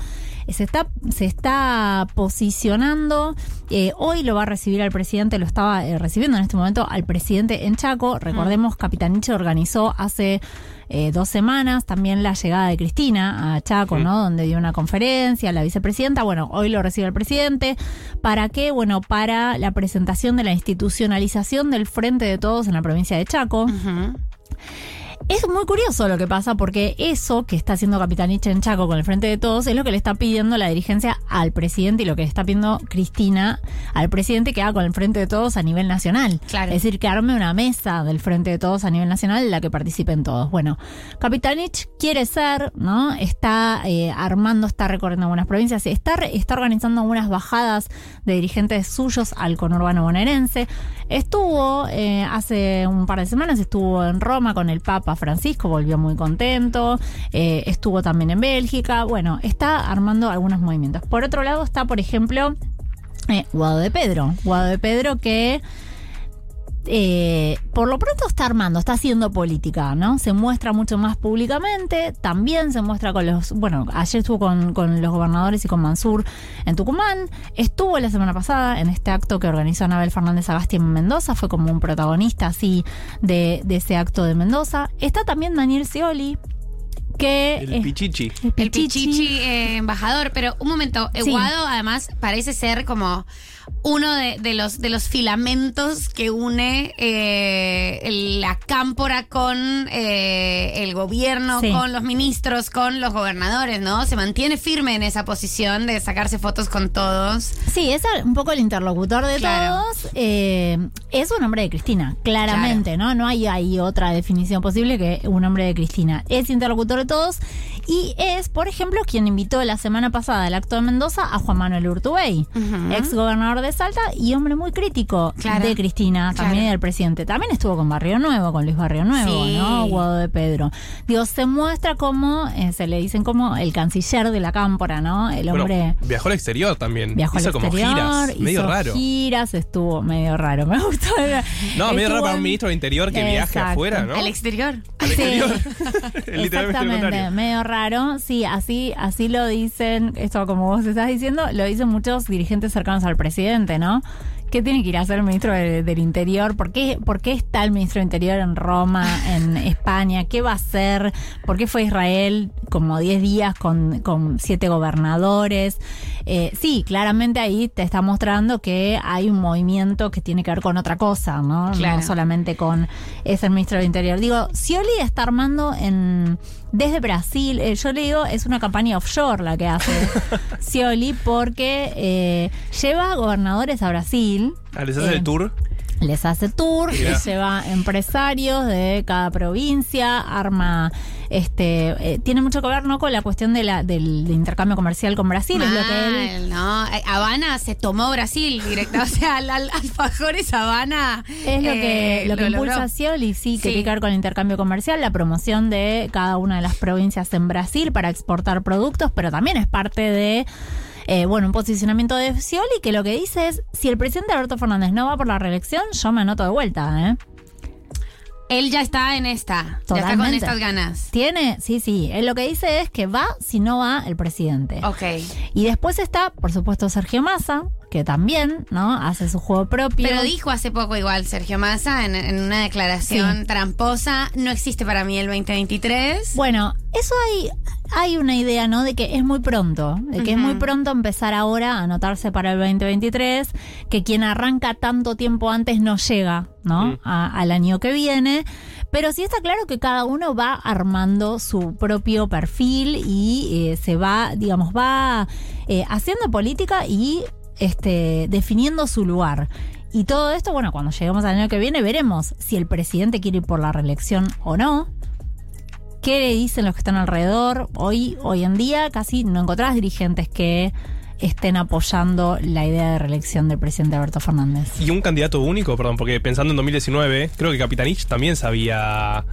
se está, se está posicionando. eh, hoy lo va a recibir al presidente, lo estaba eh, recibiendo en este momento al presidente en Chaco. Recordemos, Capitanich organizó hace eh, dos semanas también la llegada de Cristina a Chaco, ¿no? Donde dio una conferencia, la vicepresidenta. Bueno, hoy lo recibe el presidente. ¿Para qué? Bueno, para la presentación de la institucionalización del Frente de Todos en la provincia de Chaco. Es muy curioso lo que pasa porque eso que está haciendo Capitanich en Chaco con el Frente de Todos es lo que le está pidiendo la dirigencia al presidente y lo que le está pidiendo Cristina al presidente que haga con el Frente de Todos a nivel nacional. Claro. Es decir, que arme una mesa del Frente de Todos a nivel nacional en la que participen todos. Bueno, Capitanich quiere ser, ¿no? Está eh, armando, está recorriendo algunas provincias, está, está organizando algunas bajadas de dirigentes suyos al conurbano bonaerense. Estuvo eh, hace un par de semanas, estuvo en Roma con el Papa Francisco, volvió muy contento. Eh, estuvo también en Bélgica. Bueno, está armando algunos movimientos. Por otro lado está, por ejemplo, eh, Guado de Pedro. Guado de Pedro que eh, por lo pronto está armando, está haciendo política, ¿no? Se muestra mucho más públicamente, también se muestra con los, bueno, ayer estuvo con, con los gobernadores y con Mansur en Tucumán, estuvo la semana pasada en este acto que organizó Anabel Fernández Agasti en Mendoza, fue como un protagonista así de, de ese acto de Mendoza. Está también Daniel Scioli, que... El eh, pichichi. el El Pichichi eh, embajador, pero un momento, eh, Sí. Guado además parece ser como uno de, de los de los filamentos que une eh, la cámpora con eh, el gobierno, Sí. con los ministros, con los gobernadores, ¿no? Se mantiene firme en esa posición de sacarse fotos con todos. Sí, es un poco el interlocutor de Claro. todos. Eh, es un hombre de Cristina, claramente, ¿no? No hay, hay otra definición posible que un hombre de Cristina. Es interlocutor de todos y es, por ejemplo, quien invitó la semana pasada al acto de Mendoza a Juan Manuel Urtubey, ex gobernador de Salta y hombre muy crítico Claro. de Cristina, también Claro. y del presidente. También estuvo con Barrio Nuevo, con Luis Barrio Nuevo, Sí. ¿no? Guado de Pedro. Digo, se muestra como, eh, se le dicen como el canciller de la cámpora, ¿no? El Bueno, hombre... viajó al exterior también. Viajó Hizo al como exterior, giras. Medio hizo raro. giras, estuvo medio raro. Me gustó. No, medio raro para un ministro de Interior que viaje afuera, ¿no? Al exterior. Al Sí. Literalmente medio raro. Sí, así, así lo dicen, esto como vos estás diciendo, lo dicen muchos dirigentes cercanos al presidente, ¿no? ¿Qué tiene que ir a hacer el ministro de- del Interior? ¿Por qué, ¿Por qué está el ministro del Interior en Roma, en España? ¿Qué va a hacer? ¿Por qué fue Israel como 10 días con, con siete gobernadores? Eh, sí, claramente ahí te está mostrando que hay un movimiento que tiene que ver con otra cosa, ¿no? Claro. No solamente con es el ministro del Interior. Digo, Scioli está armando en desde Brasil, eh, yo le digo, es una campaña offshore la que hace Scioli porque eh, lleva gobernadores a Brasil. Ah, les hace Eh, el tour. Les hace tour, les lleva empresarios de cada provincia, arma, este, eh, tiene mucho que ver no con la cuestión de la, del, intercambio comercial con Brasil, es lo que él ¿no? Eh, Habana se tomó Brasil directo. O sea, al, al alfajores Habana. Es lo que, eh, lo que impulsa logró. Scioli, sí, que Sí. tiene que ver con el intercambio comercial, la promoción de cada una de las provincias en Brasil para exportar productos, pero también es parte de, eh, bueno, un posicionamiento de Scioli que lo que dice es, si el presidente Alberto Fernández no va por la reelección, yo me anoto de vuelta, ¿eh? Él ya está en esta. Ya está con Totalmente. estas ganas. Tiene, sí, sí, él lo que dice es que va si no va el presidente. Ok. Y después está, por supuesto, Sergio Massa, que también, ¿no? Hace su juego propio. Pero dijo hace poco igual Sergio Massa en, en una declaración Sí. tramposa, no existe para mí el 2023. Bueno, eso hay, hay una idea, ¿no? De que es muy pronto, de que es muy pronto empezar ahora a anotarse para el 2023, que quien arranca tanto tiempo antes no llega, ¿no? A- al año que viene. Pero sí está claro que cada uno va armando su propio perfil y eh, se va, digamos, va eh, haciendo política y este, definiendo su lugar. Y todo esto, bueno, cuando lleguemos al año que viene veremos si el presidente quiere ir por la reelección o no qué le dicen los que están alrededor. Hoy, hoy en día casi no encontrás dirigentes que estén apoyando la idea de reelección del presidente Alberto Fernández. Y un candidato único, perdón, porque pensando en 2019, creo que Capitanich también se había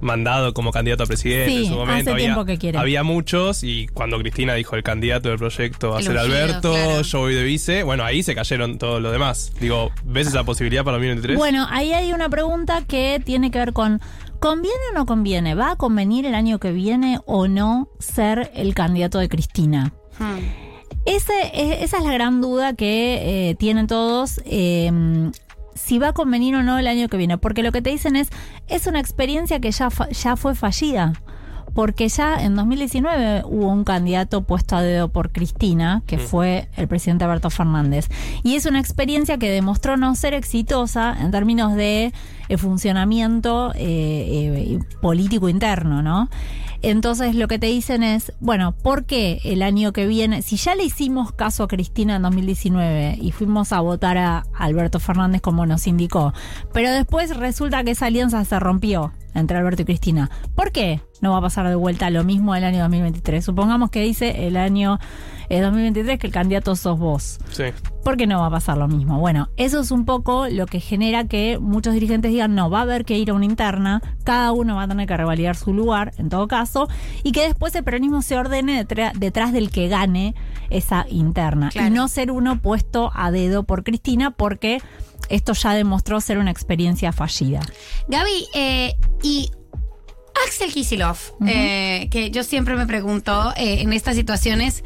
mandado como candidato a presidente Sí, en su momento. hace había, tiempo que quiere. había muchos y cuando Cristina dijo el candidato del proyecto va a ser Alberto, claro. yo voy de vice, bueno, ahí se cayeron todos los demás. Digo, ¿ves esa posibilidad para 2023? Bueno, ahí hay una pregunta que tiene que ver con ¿conviene o no conviene? ¿Va a convenir el año que viene o no ser el candidato de Cristina? Hmm. Ese, esa es la gran duda que eh, tienen todos. eh, si va a convenir o no el año que viene. Porque lo que te dicen es, es una experiencia que ya, fa- ya fue fallida. Porque ya en 2019 hubo un candidato puesto a dedo por Cristina, que Mm. fue el presidente Alberto Fernández. Y es una experiencia que demostró no ser exitosa en términos de eh, funcionamiento eh, eh, político interno, ¿no? Entonces lo que te dicen es, bueno, ¿por qué el año que viene, si ya le hicimos caso a Cristina en 2019 y fuimos a votar a Alberto Fernández como nos indicó, pero después resulta que esa alianza se rompió entre Alberto y Cristina, ¿por qué no va a pasar de vuelta lo mismo el año 2023? Supongamos que dice el año eh, 2023 que el candidato sos vos. Sí. ¿Por qué no va a pasar lo mismo? Bueno, eso es un poco lo que genera que muchos dirigentes digan, no, va a haber que ir a una interna, cada uno va a tener que revalidar su lugar, en todo caso, y que después el peronismo se ordene detrás del que gane esa interna. Claro. Y no ser uno puesto a dedo por Cristina, porque esto ya demostró ser una experiencia fallida. Gaby, eh, y Axel Kisilov, eh, que yo siempre me pregunto eh, en estas situaciones,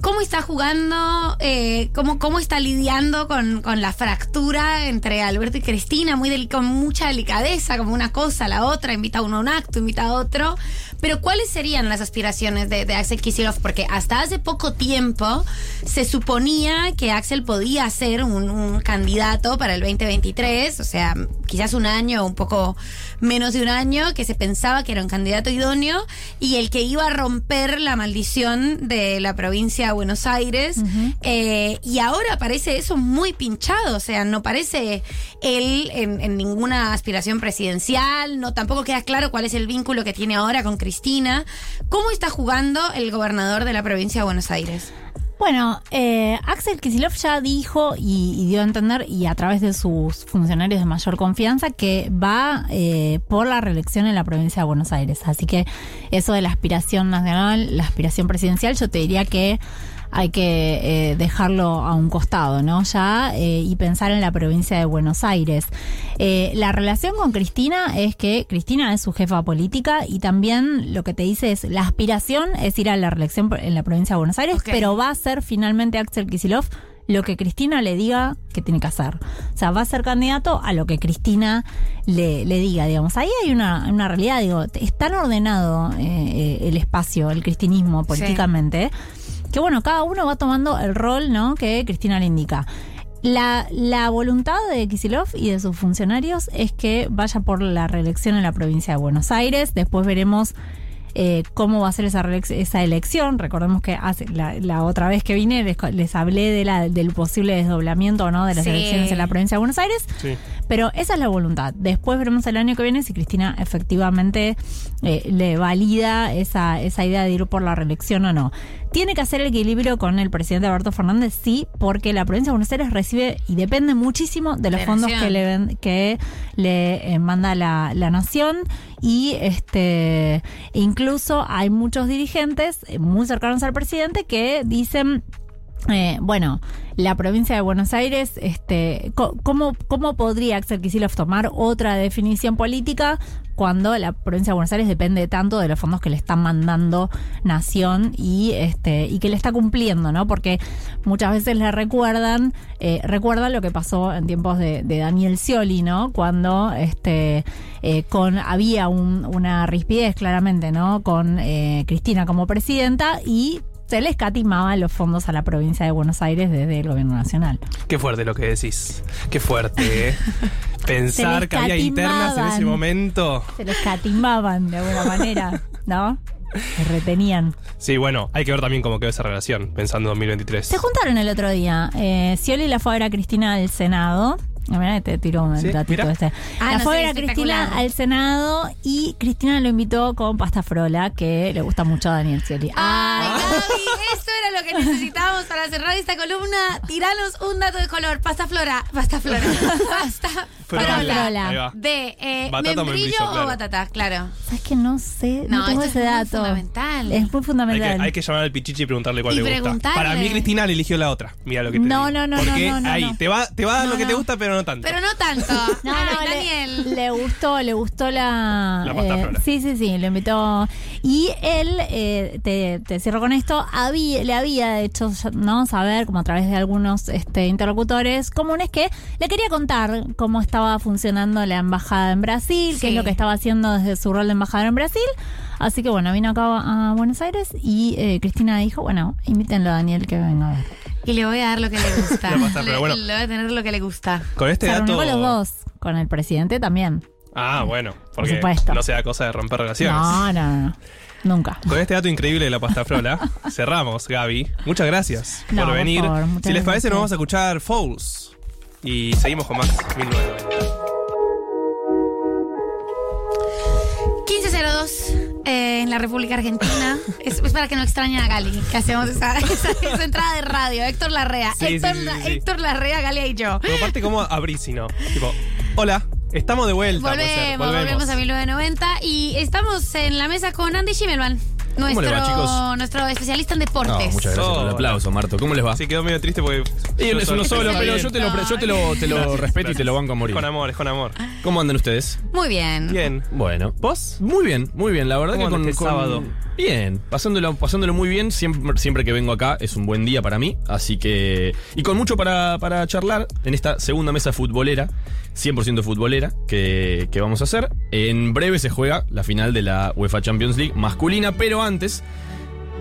¿cómo está jugando? Eh, cómo, ¿Cómo está lidiando con, con la fractura entre Alberto y Cristina? Muy con mucha delicadeza, como una cosa la otra, invita a uno a un acto, invita a otro. Pero ¿cuáles serían las aspiraciones de, de Axel Kisilov? Porque hasta hace poco tiempo se suponía que Axel podía ser un, un candidato para el 2023, o sea, quizás un año, un poco menos de un año, que se pensaba que era un candidato idóneo y el que iba a romper la maldición de la provincia de Buenos Aires. Eh, y ahora parece eso muy pinchado, o sea, no parece él en, en ninguna aspiración presidencial, no tampoco queda claro cuál es el vínculo que tiene ahora con Cristina. ¿Cómo está jugando el gobernador de la provincia de Buenos Aires? Bueno, eh, Axel Kisilov ya dijo y, y dio a entender, y a través de sus funcionarios de mayor confianza, que va eh, por la reelección en la provincia de Buenos Aires. Así que eso de la aspiración nacional, la aspiración presidencial, yo te diría que hay que eh, dejarlo a un costado, ¿no? Ya eh, y pensar en la provincia de Buenos Aires. Eh, la relación con Cristina es que Cristina es su jefa política y también lo que te dice es la aspiración es ir a la reelección en la provincia de Buenos Aires, pero va a ser finalmente Axel Kisilov lo que Cristina le diga que tiene que hacer. O sea, va a ser candidato a lo que Cristina le, le diga, digamos. Ahí hay una, una realidad, digo, es tan ordenado eh, eh, el espacio, el cristinismo políticamente, que bueno, cada uno va tomando el rol ¿no? que Cristina le indica. La, la voluntad de Kisilov y de sus funcionarios es que vaya por la reelección en la provincia de Buenos Aires. Después veremos eh, cómo va a ser esa, esa elección. Recordemos que hace, la, la otra vez que vine les, les hablé de la, del posible desdoblamiento o no de las Sí. elecciones en la provincia de Buenos Aires. Sí. Pero esa es la voluntad. Después veremos el año que viene si Cristina efectivamente eh, le valida esa, esa idea de ir por la reelección o no. Tiene que hacer el equilibrio con el presidente Alberto Fernández, sí, porque la provincia de Buenos Aires recibe y depende muchísimo de los fondos Nación. que le, ven- que le eh, manda la, la nación y este incluso hay muchos dirigentes eh, muy cercanos al presidente que dicen eh, bueno, la provincia de Buenos Aires, este, ¿cómo, ¿cómo podría Axel Kicillof tomar otra definición política cuando la provincia de Buenos Aires depende tanto de los fondos que le están mandando Nación y este y que le está cumpliendo, ¿no? Porque muchas veces le recuerdan, eh, recuerdan lo que pasó en tiempos de, Daniel Scioli, ¿no? Cuando este eh, con había un- una rispidez claramente, ¿no? Con eh, Cristina como presidenta y se le escatimaban los fondos a la provincia de Buenos Aires desde el gobierno nacional. Qué fuerte lo que decís. Qué fuerte, ¿eh? Pensar que había internas en ese momento. Se le escatimaban de alguna manera, ¿no? Se retenían. Sí, bueno, hay que ver también cómo quedó esa relación, pensando en 2023. Se juntaron el otro día. Eh, Scioli la fue a ver a Cristina al Senado. Ah, mirá, te tiró un Sí, ratito mira. este. Ah, la no fue ver a Cristina al Senado y Cristina lo invitó con pasta frola, que le gusta mucho a Daniel Scioli. Ay, Gaby, esto era lo que necesitábamos para cerrar esta columna. Tiranos un dato de color. Pasta flora. Pasta flora. Pasta va. De eh, membrillo o claro. batata, claro. ¿Sabes que no sé? No, No, tengo esto ese es muy dato. fundamental. Es muy Hay fundamental. que, hay que llamar al Pichichi y preguntarle cuál Y le gusta. Para mí, Cristina le eligió la otra. Mira lo que te No, digo. no, no, Porque no, no, ahí, no. te va, te va a dar No, lo que te gusta, pero no tanto. Pero no tanto. No, Daniel. Le, gustó, le gustó la. La pasta eh, frola. sí, sí, sí, lo invitó. Y él, eh, te, te cierro con esto, había, le había hecho, ¿no? Saber, como a través de algunos este, interlocutores comunes, que le quería contar cómo estaba funcionando la embajada en Brasil, qué es lo que estaba haciendo desde su rol de embajador en Brasil. Así que bueno, vino acá a Buenos Aires y eh, Cristina dijo, bueno, invítenlo a Daniel que venga a ver. Y le voy a dar lo que le gusta. La pasta, le, pero bueno. le voy a tener lo que le gusta. Con este Se dato. con los dos, con el presidente también. Ah, bueno. Porque supuesto. no sea cosa de romper relaciones. No, no, no. Nunca. Con este dato increíble de la pasta frola, cerramos, Gaby. Muchas gracias No, por por venir. favor, si les parece, nos vamos a escuchar Fouls. Y seguimos con más 1990. 1502 eh, en la República Argentina. es, es para que no extrañen a Gali, que hacemos esa, esa- esa entrada de radio. Héctor Larrea. Sí, Héctor, sí, sí, sí. Héctor Larrea, Galia y yo. Pero aparte, ¿cómo abrís si no? Tipo, hola, estamos de vuelta. puede ser, Volvemos, volvemos a 1990 y estamos en la mesa con Andy Schimmelman, nuestro, le va, chicos? nuestro especialista en deportes. No, muchas gracias por el aplauso, Marto. ¿Cómo les va? Sí, quedó medio triste porque. Y yo es uno solo, pero yo te lo, yo te lo, te lo Gracias, respeto y te lo banco a morir. Con amor, es con amor. ¿Cómo andan ustedes? Muy bien. Bien. Bueno. ¿Vos? Muy bien, muy bien. La verdad ¿Cómo que con, este con- sábado? Bien, pasándolo, pasándolo muy bien. Siempre, siempre que vengo acá es un buen día para mí. Así que. Y con mucho para, para charlar en esta segunda mesa futbolera, 100% futbolera, que, que vamos a hacer. En breve se juega la final de la UEFA Champions League masculina, pero antes.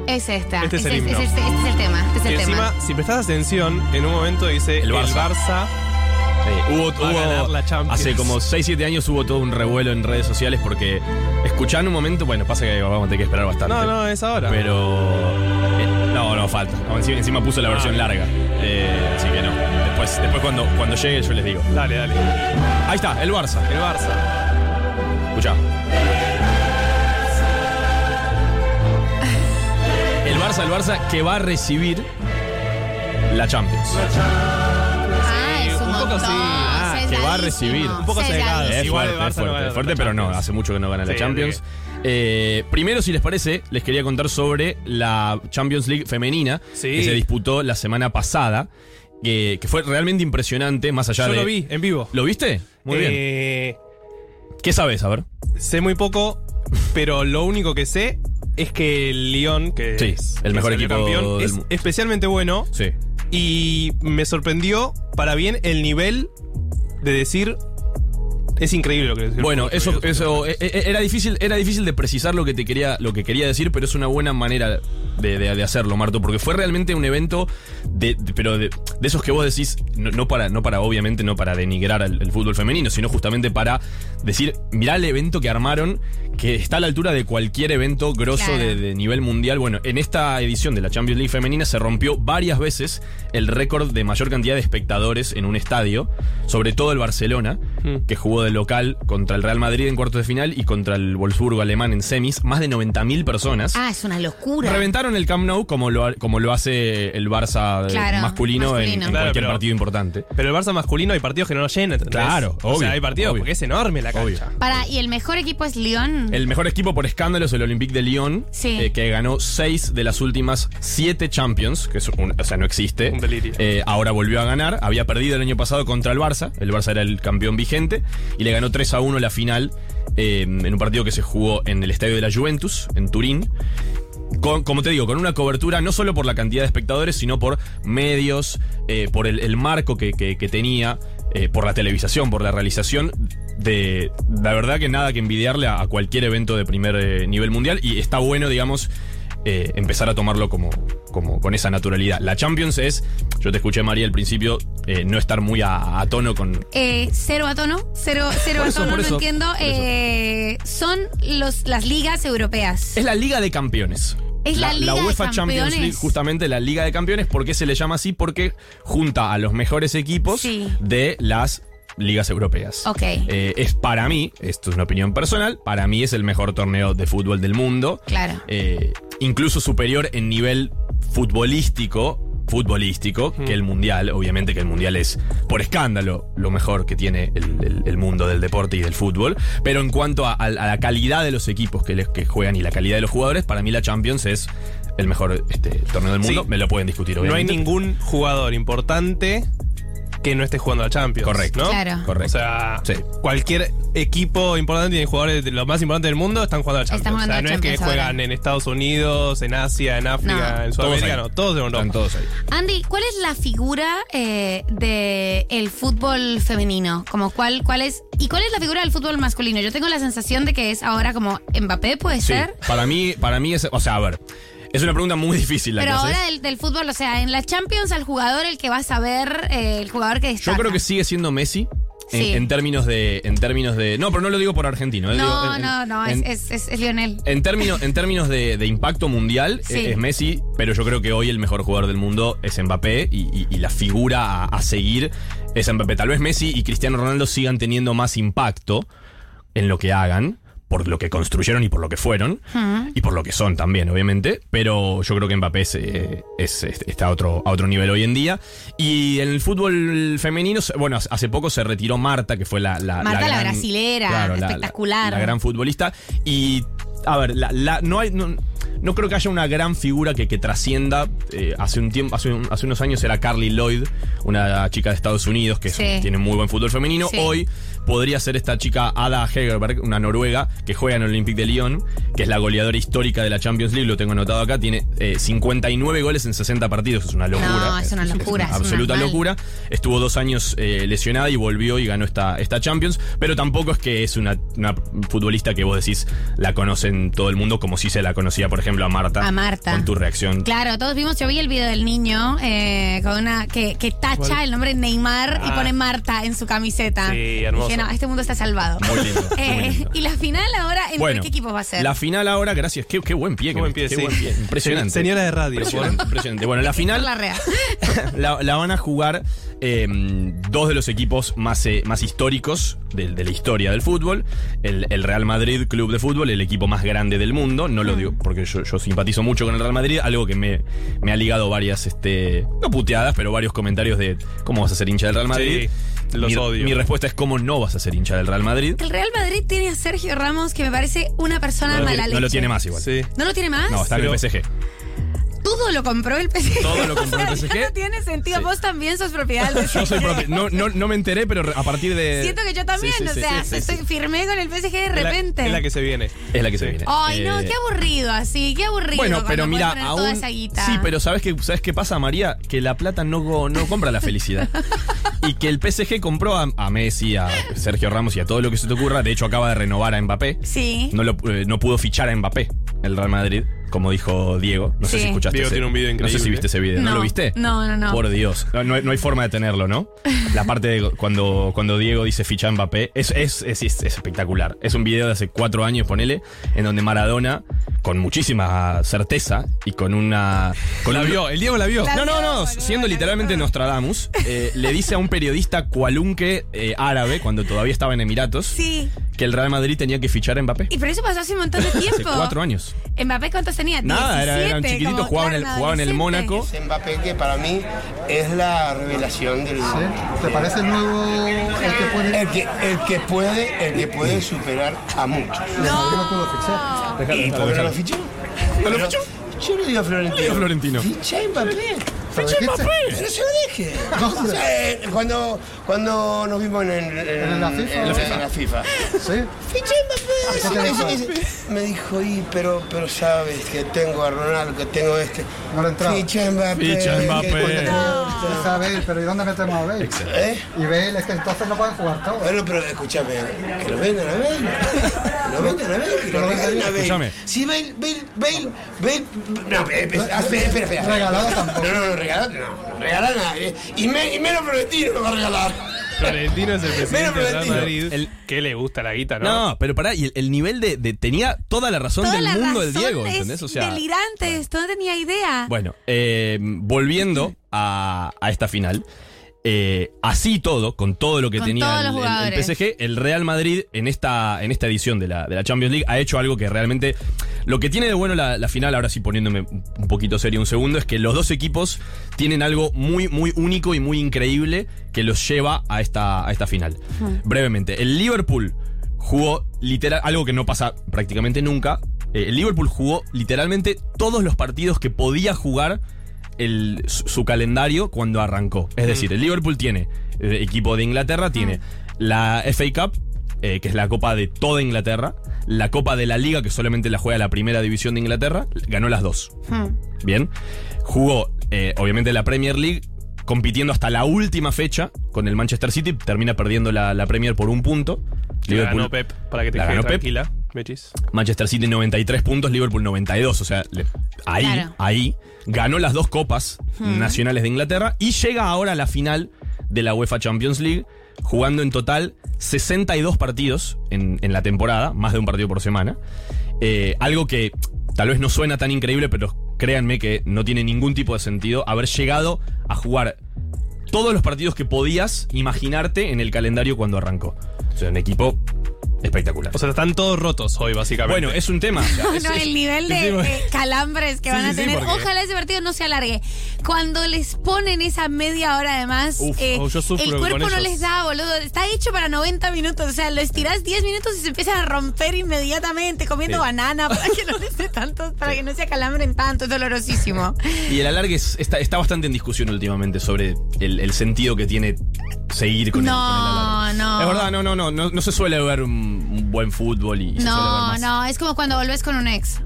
Es esta. Este es el Este himno. este- este es el tema. Este es Y el encima, tema. si prestás atención, en un momento dice el El Barça. Hubo, Va a ganar hubo- la Champions. hace como 6-7 años hubo todo un revuelo en redes sociales porque escuchar un momento, bueno, pasa que vamos a tener que esperar bastante. No, no, es ahora. Pero. eh, no, no, falta. No, encima, encima puso la Ah. versión larga. Eh, así que no. Después, después cuando, cuando llegue yo les digo. Dale, dale. Ahí está, el Barça. El Barça. Escuchá. El Barça, el Barça que va a recibir la Champions. Ah, es poco sí. Ah, que va a recibir. Un poco cegado. Es Igual fuerte, el Barça es no fuerte, gana es fuerte, la pero no, Champions. hace mucho que no gana la Sí, Champions. Eh, primero, si les parece, les quería contar sobre la Champions League femenina Sí. que se disputó la semana pasada, que, que fue realmente impresionante, más allá Yo de... lo vi en vivo. ¿Lo viste? Muy bien. Eh, ¿Qué sabes? A ver. Sé muy poco, pero lo único que sé es que el Lyon, que Sí, es el que mejor salió equipo campeón, del es mu- especialmente bueno Sí. Y me sorprendió para bien el nivel de decir Es increíble lo que decís. Bueno, eso, eso eh, eh, era difícil, era difícil de precisar lo que te quería, lo que quería decir, pero es una buena manera de, de- de hacerlo, Marto, porque fue realmente un evento de, de- pero de, de esos que vos decís, no, no para, no para, obviamente, no para denigrar al, el fútbol femenino, sino justamente para decir, mirá el evento que armaron, que está a la altura de cualquier evento grosso Claro. de, de nivel mundial. Bueno, en esta edición de la Champions League femenina se rompió varias veces el récord de mayor cantidad de espectadores en un estadio, sobre todo el Barcelona, que jugó de local contra el Real Madrid en cuartos de final y contra el Wolfsburgo alemán en semis, más de 90.000 personas. Ah, es una locura. Reventaron el Camp Nou como lo, ha- como lo hace el Barça eh, Claro, masculino, en- masculino. En, Claro, cualquier pero- partido importante. Pero el Barça masculino hay partidos que no lo llenan. Claro, O obvio, sea, hay partidos obvio. porque es enorme la cancha. Para, ¿y el mejor equipo es Lyon? El mejor equipo por escándalo es el Olympique de Lyon, Sí. eh, que ganó seis de las últimas siete Champions, que es un- o sea, no existe. Un delirio. Eh, ahora volvió a ganar. Había perdido el año pasado contra el Barça. El Barça era el campeón vigente. Y le ganó 3 a 1 la final eh, en un partido que se jugó en el estadio de la Juventus, en Turín. Con- como te digo, con una cobertura no solo por la cantidad de espectadores, sino por medios, eh, por el, el marco que, que- que tenía, eh, por la televisación, por la realización. De la verdad que nada que envidiarle a, a cualquier evento de primer eh, nivel mundial. Y está bueno, digamos, eh, empezar a tomarlo como, como con esa naturalidad. La Champions es, yo te escuché María al principio, eh, no estar muy a, a tono con, Eh, cero a tono, cero, cero a tono, no eso, entiendo. son los, las ligas europeas. Es la Liga de Campeones. Es la Liga de UEFA Champions. League, justamente la Liga de Campeones, ¿por qué se le llama así? Porque junta a los mejores equipos Sí. de las ligas europeas. Ok. Eh, es para mí, esto es una opinión personal, para mí es el mejor torneo de fútbol del mundo. Claro. Eh, incluso superior en nivel futbolístico futbolístico que el mundial. Obviamente que el mundial es por escándalo lo mejor que tiene el, el- el mundo del deporte y del fútbol. Pero en cuanto a, a- a la calidad de los equipos que, les, que juegan y la calidad de los jugadores para mí la Champions es el mejor este, torneo del mundo. Sí. me lo pueden discutir No hay obviamente. ningún jugador importante que no esté jugando a Champions. Correcto. ¿no? Claro. Correcto. O sea, Sí. cualquier equipo importante tiene jugadores de los más importantes del mundo están jugando a Champions. Están jugando o sea, no es que juegan ahora. en Estados Unidos, en Asia, en África, No. en Todos Sudamérica, ahí. no, todos en Europa. están todos ahí Andy, ¿cuál es la figura eh, de el fútbol femenino? Como cuál, cuál es y cuál es la figura del fútbol masculino? Yo tengo la sensación de que es ahora como Mbappé, puede Sí, ser. para mí para mí es o sea a ver es una pregunta muy difícil la Pero que ahora del, del fútbol, o sea, en la Champions al jugador el que va a saber, eh, el jugador que Yo destaca. creo que sigue siendo Messi. En, Sí. en términos de. En términos de. No, pero no lo digo por argentino. eh, No, digo, en- no, no, en- es, es, es, es Lionel. En términos, en términos de, de impacto mundial Sí. eh, es Messi, pero yo creo que hoy el mejor jugador del mundo es Mbappé y, y- y la figura a, a seguir es Mbappé. Tal vez Messi y Cristiano Ronaldo sigan teniendo más impacto en lo que hagan, por lo que construyeron y por lo que fueron, y por lo que son también, obviamente, pero yo creo que Mbappé es, eh, es- es- está a otro, a otro nivel hoy en día. Y en el fútbol femenino, bueno, hace poco se retiró Marta, que fue la... la Marta la gran- brasilera, la- la- espectacular. la gran futbolista. Y, a ver, la, la- no hay... No, no creo que haya una gran figura que, que trascienda. Eh, hace un tiempo, hace, un- hace unos años era Carly Lloyd, una chica de Estados Unidos que tiene muy buen fútbol femenino. Sí. Hoy podría ser esta chica Ada Hegerberg, una noruega que juega en el Olympique de Lyon, que es la goleadora histórica de la Champions League, lo tengo anotado acá, tiene eh, 59 goles en 60 partidos, es una locura. No, es una locura, es absoluta locura. Estuvo dos años eh, lesionada y volvió y ganó esta, esta Champions, pero tampoco es que es una, una futbolista que vos decís la conocen todo el mundo, como si se la conocía, por ejemplo, a Marta. A Marta. Con tu reacción. Claro, todos vimos, yo vi el video del niño eh, con una que, que tacha ¿Cuál? el nombre Neymar y Ah. pone Marta en su camiseta. Sí, hermoso. No, este mundo está salvado. Muy lindo, muy Eh, lindo. y la final ahora, ¿entre Bueno, qué equipos va a ser? La final ahora, gracias. Qué, qué buen pie. Qué que buen pie, qué sí. buen pie. Impresionante. Señora de radio. Impresionante, impresionante. Bueno, la final La rea. la, la van a jugar eh, dos de los equipos más, eh, más históricos de, de la historia del fútbol. El, el Real Madrid Club de Fútbol, el equipo más grande del mundo. No lo digo porque yo, yo simpatizo mucho con el Real Madrid, algo que me, me ha ligado varias, este, no puteadas, pero varios comentarios de cómo vas a ser hincha del Real Madrid. Sí, los mi, odio. mi respuesta es cómo no vas a ser hincha del Real Madrid. El Real Madrid tiene a Sergio Ramos, que me parece una persona No mala tiene, leche. no lo tiene más igual. Sí. ¿No lo tiene más? No, está en el PSG. Todo lo compró el PSG. Todo lo compró el O sea, PSG. no tiene sentido. Sí. Vos también sos propiedad del PSG. Yo soy propi- no, no, no me enteré, pero a partir de. Siento que yo también, Sí, sí, o sí, sea, sí, sí, estoy sí. firmé con el PSG de Es la- repente. Es la que se viene. Es la que se viene. Ay, no, Eh, qué aburrido así, qué aburrido. Bueno, pero mira, aún. toda esa guita. Sí, pero ¿sabes qué, ¿sabes qué pasa, María? Que la plata no, no compra la felicidad. y que el PSG compró a, a Messi, a Sergio Ramos y a todo lo que se te ocurra. De hecho, acaba de renovar a Mbappé. Sí. No, lo- eh, no pudo fichar a Mbappé, el Real Madrid, como dijo Diego. No sé Sí. si escuchaste. Diego ese- tiene un video No sé si viste ese video. ¿No, No. lo viste? No, no, no. Por Dios. No, no hay, no hay forma de tenerlo, ¿no? La parte de cuando, cuando Diego dice ficha a Mbappé es, es, es, es espectacular. Es un video de hace cuatro años, ponele, en donde Maradona, con muchísima certeza y con una. Con La un- vio, el Diego la vio. La no, no, vio, no, boludo, siendo la literalmente vio. Nostradamus, eh, le dice a un periodista cualunque eh, árabe, cuando todavía estaba en Emiratos, Sí. que el Real Madrid tenía que fichar a Mbappé. Y pero eso pasó hace un montón de Hace tiempo. cuatro años. Mbappé, ¿cuántos tenía? Nada, era- 17, eran chiquititos, como, jugaban, en el, jugaban en el. Mónaco. Es Mbappé que para mí es la revelación del ¿Te parece el nuevo el que puede? el que, el que puede el que puede superar a muchos. No. no pudo fichar. ¿Y por qué no lo fichó? ¿No lo Pero- fichó? Yo le digo a Florentino. Le digo a Florentino. Ficha Mbappé. ¿Pero de qué se- Pero se lo deje. O sea, eh, cuando, cuando nos vimos en, en- ¿En la FIFA? en la- en la FIFA. Sí. Ficha a Mbappé. Ese- Me dijo, y, pero, pero sabes que tengo a Ronaldo, que tengo este. No le entraba. Ficha Mbappé. Ficha Mbappé. pero ¿y dónde metemos a Bale? ¿Eh? Y Bale es que entonces no pueden jugar todos. Bueno, pero escúchame, que lo vendan a Bale. Que lo vendan a Bale, que lo regalen a Bale. Escúchame. Si Bale, Bale, Bale, Bale. No, espera, espera, espera, espera. espera. Regalado tampoco. No, no, no, regalado no. No regala a nadie. Y, me, y menos Florentino lo va a regalar. Florentino es el presidente del Real. Madrid. El- que le gusta la guita, ¿no? No, pero pará, y el, el nivel de, de- Tenía toda la razón Toda del la mundo razón del Diego, ¿entendés? O sea. delirante, esto no tenía idea. Bueno, eh, volviendo a, a esta final. eh, así todo, con todo lo que Con tenía el, el- el. PSG, el Real Madrid en esta, en esta edición de la, de la Champions League ha hecho algo que realmente. Lo que tiene de bueno la, la final, ahora sí poniéndome un poquito serio un segundo, es que los dos equipos tienen algo muy, muy único y muy increíble que los lleva a esta, a esta final. Brevemente, el Liverpool jugó literal, algo que no pasa prácticamente nunca. eh, el Liverpool jugó literalmente todos los partidos que podía jugar el- su, su calendario cuando arrancó. Es decir, el Liverpool tiene eh, equipo de Inglaterra, tiene la FA Cup, eh, que es la copa de toda Inglaterra, la copa de la liga, que solamente la juega la primera división de Inglaterra, ganó las dos. Hmm. Bien. Jugó, eh, obviamente, la Premier League, compitiendo hasta la última fecha con el Manchester City, termina perdiendo la, la Premier por un punto. La ganó Pep, para que te La quede tranquila, Mechis. Manchester City 93 puntos, Liverpool 92. O sea, le- ahí, Claro. ahí ganó las dos copas nacionales de Inglaterra y llega ahora a la final de la UEFA Champions League, jugando en total 62 partidos en, en la temporada, más de un partido por semana. Eh, algo que tal vez no suena tan increíble, pero créanme que no tiene ningún tipo de sentido haber llegado a jugar todos los partidos que podías imaginarte en el calendario cuando arrancó. O sea, un equipo espectacular. O sea, están todos rotos hoy, básicamente. Bueno, es un tema. es- no, el nivel de, de calambres que Sí, van a sí, tener. porque- Ojalá ese partido no se alargue. Cuando les ponen esa media hora además, Uf, eh, oh, yo sufro el con cuerpo no ellos. les da, boludo. Está hecho para 90 minutos. O sea, lo estirás 10 minutos y se empiezan a romper inmediatamente comiendo Sí. banana para que no les dé tanto, para que no se acalambren tanto. Es dolorosísimo. Y el alargue es- está, está bastante en discusión últimamente sobre el, el sentido que tiene seguir con, el, con el No, alargue. no. Es verdad, no, no, no, no, no se suele ver un, un buen fútbol y, y No, no, es como cuando volvés con un ex.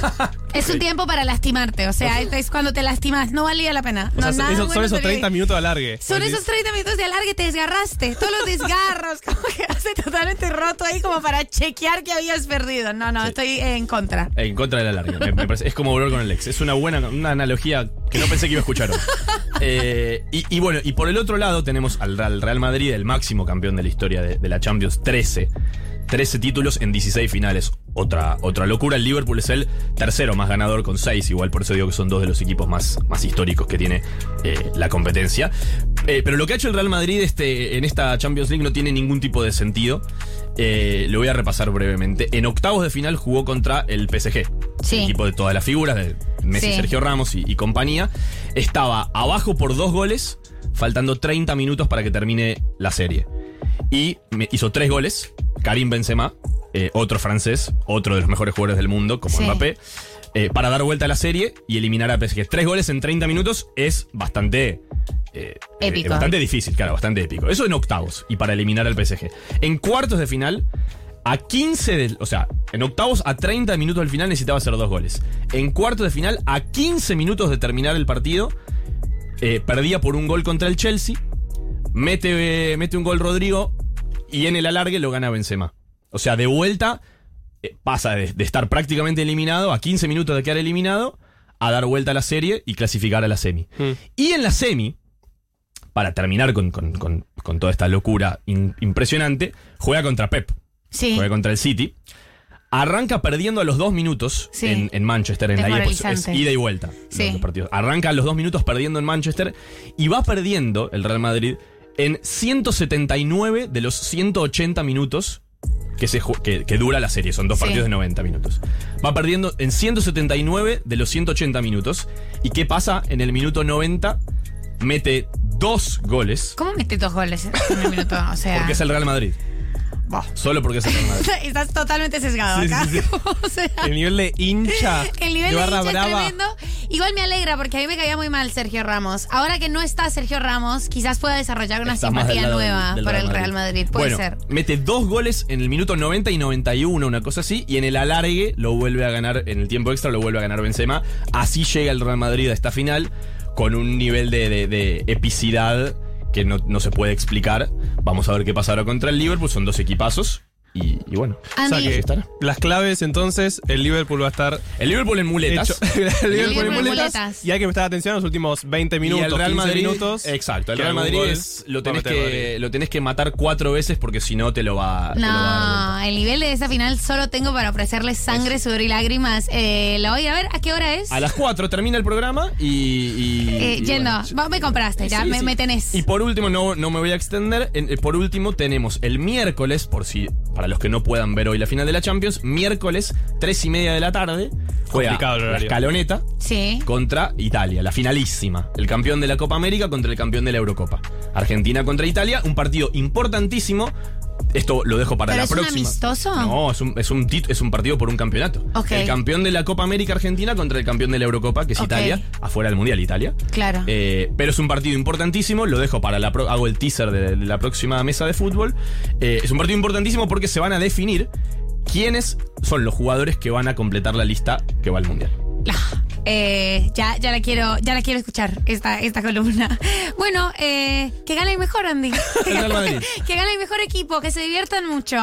Es un tiempo para lastimarte, o sea, es- cuando te lastimas, no valía la pena. O sea, no, nada eso- bueno son esos sería- 30 minutos de alargue. Son esos 30 minutos de alargue, te desgarraste. Todos los desgarros, como que hace totalmente roto ahí como para chequear que habías perdido. No, no, estoy en contra. En contra del alargue. Me- me parece- es como volver con el ex. Es una buena una analogía que no pensé que iba a escuchar hoy. Eh, y, y bueno, y por el otro lado tenemos al Real, Real Madrid, el máximo campeón de la historia de, de la Champions, 13. 13 títulos en 16 finales. Otra, otra locura. El Liverpool es el tercero más ganador con 6. Igual por eso digo que son dos de los equipos más, más históricos que tiene eh, la competencia. Eh, pero lo que ha hecho el Real Madrid este, en esta Champions League no tiene ningún tipo de sentido. Eh, lo voy a repasar brevemente. En octavos de final jugó contra el PSG. Sí. El equipo de todas las figuras, de Messi, Sí. Sergio Ramos y, y compañía. Estaba abajo por dos goles, faltando 30 minutos para que termine la serie. Y hizo tres goles. Karim Benzema, eh, otro francés, otro de los mejores jugadores del mundo, como Sí. Mbappé, eh, para dar vuelta a la serie y eliminar a PSG. Tres goles en 30 minutos es bastante. eh, Épico. bastante difícil, claro, bastante épico. Eso en octavos y para eliminar al PSG. En cuartos de final, a 15 del. O sea, en octavos a 30 minutos del final necesitaba hacer dos goles. En cuartos de final, a 15 minutos de terminar el partido, perdía por un gol contra el Chelsea. Mete, mete un gol Rodrigo y en el alargue lo gana Benzema. O sea, de vuelta eh, pasa de, de estar prácticamente eliminado a 15 minutos de quedar eliminado a dar vuelta a la serie y clasificar a la semi. Y en la semi, para terminar con, con- con- con toda esta locura in- impresionante, juega contra Pep. Sí. Juega contra el City. Arranca perdiendo a los dos minutos Sí. en, en Manchester, en la ida, pues, es Desmoralizante. ida y vuelta. Sí. los. Arranca a los dos minutos perdiendo en Manchester y va perdiendo el Real Madrid en 179 de los 180 minutos que, se, que, que dura la serie. Son dos Sí. partidos de 90 minutos. Va perdiendo en 179 de los 180 minutos. ¿Y qué pasa? En el minuto 90 mete dos goles. ¿Cómo mete dos goles en un minuto? O sea, Porque es el Real Madrid. Solo porque es el Real Madrid. estás totalmente sesgado Sí, acá. sí. O sea, El nivel de hincha. El nivel de hincha es brava. tremendo. Igual me alegra porque a mí me caía muy mal Sergio Ramos. Ahora que no está Sergio Ramos, quizás pueda desarrollar una Está simpatía del- nueva del por el Real Madrid. Puede bueno, ser. mete dos goles en el minuto 90 y 91, una cosa así, y en el alargue lo vuelve a ganar, en el tiempo extra lo vuelve a ganar Benzema. Así llega el Real Madrid a esta final con un nivel de, de- de epicidad que no, no se puede explicar. Vamos a ver qué pasa ahora contra el Liverpool, son dos equipazos. Y, y bueno, O sea que las claves entonces, el Liverpool va a estar. El Liverpool en muletas. hecho- el Liverpool en Liverpool en muletas. muletas. Y hay que prestar atención a los últimos 20 minutos. y el Real 15 Madrid, minutos. exacto, el Real Madrid es, lo tenés Madrid. que lo tenés que matar cuatro veces porque si no te lo va, te lo va a dar No, el nivel de esa final solo tengo para ofrecerles sangre, sudor y lágrimas. Eh, la voy a ver. ¿A qué hora es? A las 4 termina el programa y. y- Eh, y yendo, bueno. vos me compraste, ya Sí, me, sí. me tenés. Y por último, no, no me voy a extender. en- eh, por último, tenemos el miércoles, por si, para los que no puedan ver hoy la final de la Champions, miércoles, 3 y media de la tarde, juega la escaloneta Sí. contra Italia, la finalísima. El campeón de la Copa América contra el campeón de la Eurocopa. Argentina contra Italia, un partido importantísimo. Esto lo dejo para ¿Pero la es un próxima. amistoso? No, es un, es, un tit- es un partido por un campeonato. El campeón de la Copa América Argentina contra el campeón de la Eurocopa, que es. Italia, afuera del Mundial Italia. Claro. Eh, pero es un partido importantísimo, lo dejo para la pro- hago el teaser de, de la próxima mesa de fútbol. Eh, es un partido importantísimo porque se van a definir quiénes son los jugadores que van a completar la lista que va al mundial. Eh, ya, ya la quiero, ya la quiero escuchar, esta, esta columna. Bueno, eh, que gane el mejor, Andy. Que gane el mejor equipo, que se diviertan mucho.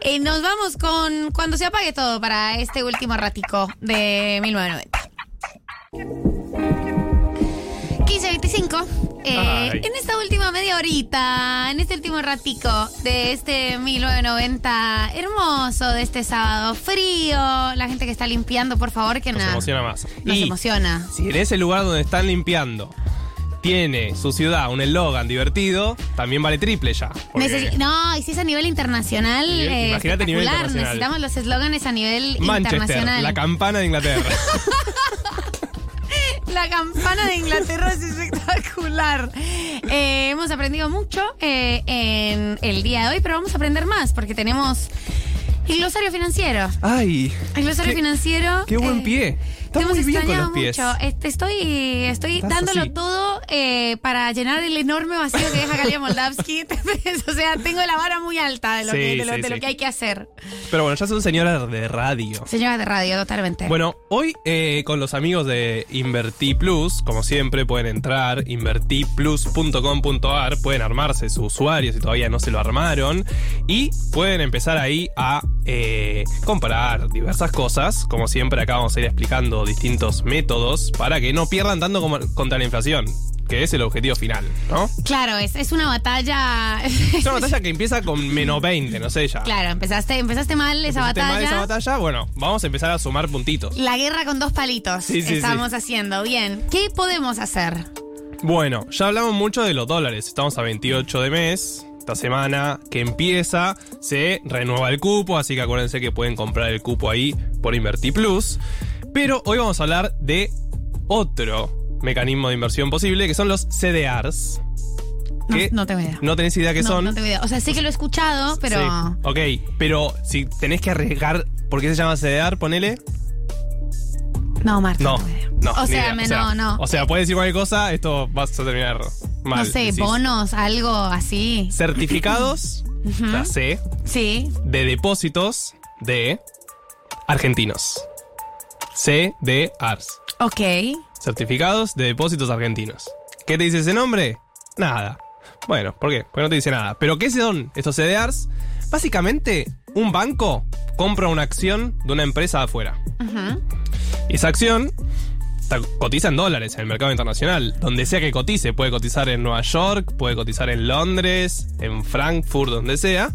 Eh, nos vamos con cuando se apague todo para este último ratico de 1990. 15.25. Eh, en esta última media horita, en este último ratico de este 1990 hermoso, de este sábado frío, la gente que está limpiando, por favor, que Nos nada. emociona más. Nos Y emociona. si en ese lugar donde están limpiando tiene su ciudad un eslogan divertido, también vale triple ya. Necesi- no, y si es a nivel internacional, eh, imagínate a nivel internacional. Necesitamos los eslóganes a nivel Manchester, internacional. la campana de Inglaterra. La campana de Inglaterra es espectacular. Eh, hemos aprendido mucho eh, en el día de hoy, pero vamos a aprender más porque tenemos el glosario financiero. Ay. El glosario qué- financiero. Qué buen eh, pie. Te Está hemos muy con extrañado los pies. mucho. Este, estoy estoy Estás dándolo así. todo eh, para llenar el enorme vacío que deja Galia Moldavsky. o sea, tengo la vara muy alta de lo, Sí, que, de lo, sí, de lo sí. que hay que hacer. Pero bueno, ya son señoras de radio. Señora de radio, totalmente. Bueno, hoy eh, con los amigos de Inverti Plus, como siempre pueden entrar invertiplus.com.ar, pueden armarse su usuario si todavía no se lo armaron y pueden empezar ahí a eh, comparar diversas cosas. Como siempre acá vamos a ir explicando distintos métodos para que no pierdan tanto como- contra la inflación, que es el objetivo final, ¿no? Claro, es, es una batalla. Es una batalla que empieza con menos 20, no sé ya. claro, empezaste, empezaste mal esa Empezaste batalla. mal esa batalla, bueno, vamos a empezar a sumar puntitos. La guerra con dos palitos Sí, sí, estamos sí. haciendo. Bien, ¿qué podemos hacer? Bueno, ya hablamos mucho de los dólares. Estamos a 28 de mes. Esta semana que empieza se renueva el cupo, así que acuérdense que pueden comprar el cupo ahí por Inverti Plus. Pero hoy vamos a hablar de otro mecanismo de inversión posible, que son los CDRs. No, no tengo idea. no tenés idea qué no, son. no tengo idea. O sea, sé que lo he escuchado, pero. Sí, ok, pero si tenés que arriesgar, ¿por qué se llama CDR? Ponele. No, Marta. No, no. O sea, me- no, no. O sea, puedes decir cualquier cosa, esto vas a terminar mal. no sé, decís. bonos, algo así. Certificados, la C, Sí. de depósitos de argentinos. CDRs. Ok. Certificados de depósitos argentinos. ¿Qué te dice ese nombre? Nada. Bueno, ¿por qué? Porque no te dice nada. Pero ¿qué son estos CDRs? Básicamente, un banco compra una acción de una empresa afuera. Y esa acción cotiza en dólares en el mercado internacional. Donde sea que cotice, puede cotizar en Nueva York, puede cotizar en Londres, en Frankfurt, donde sea.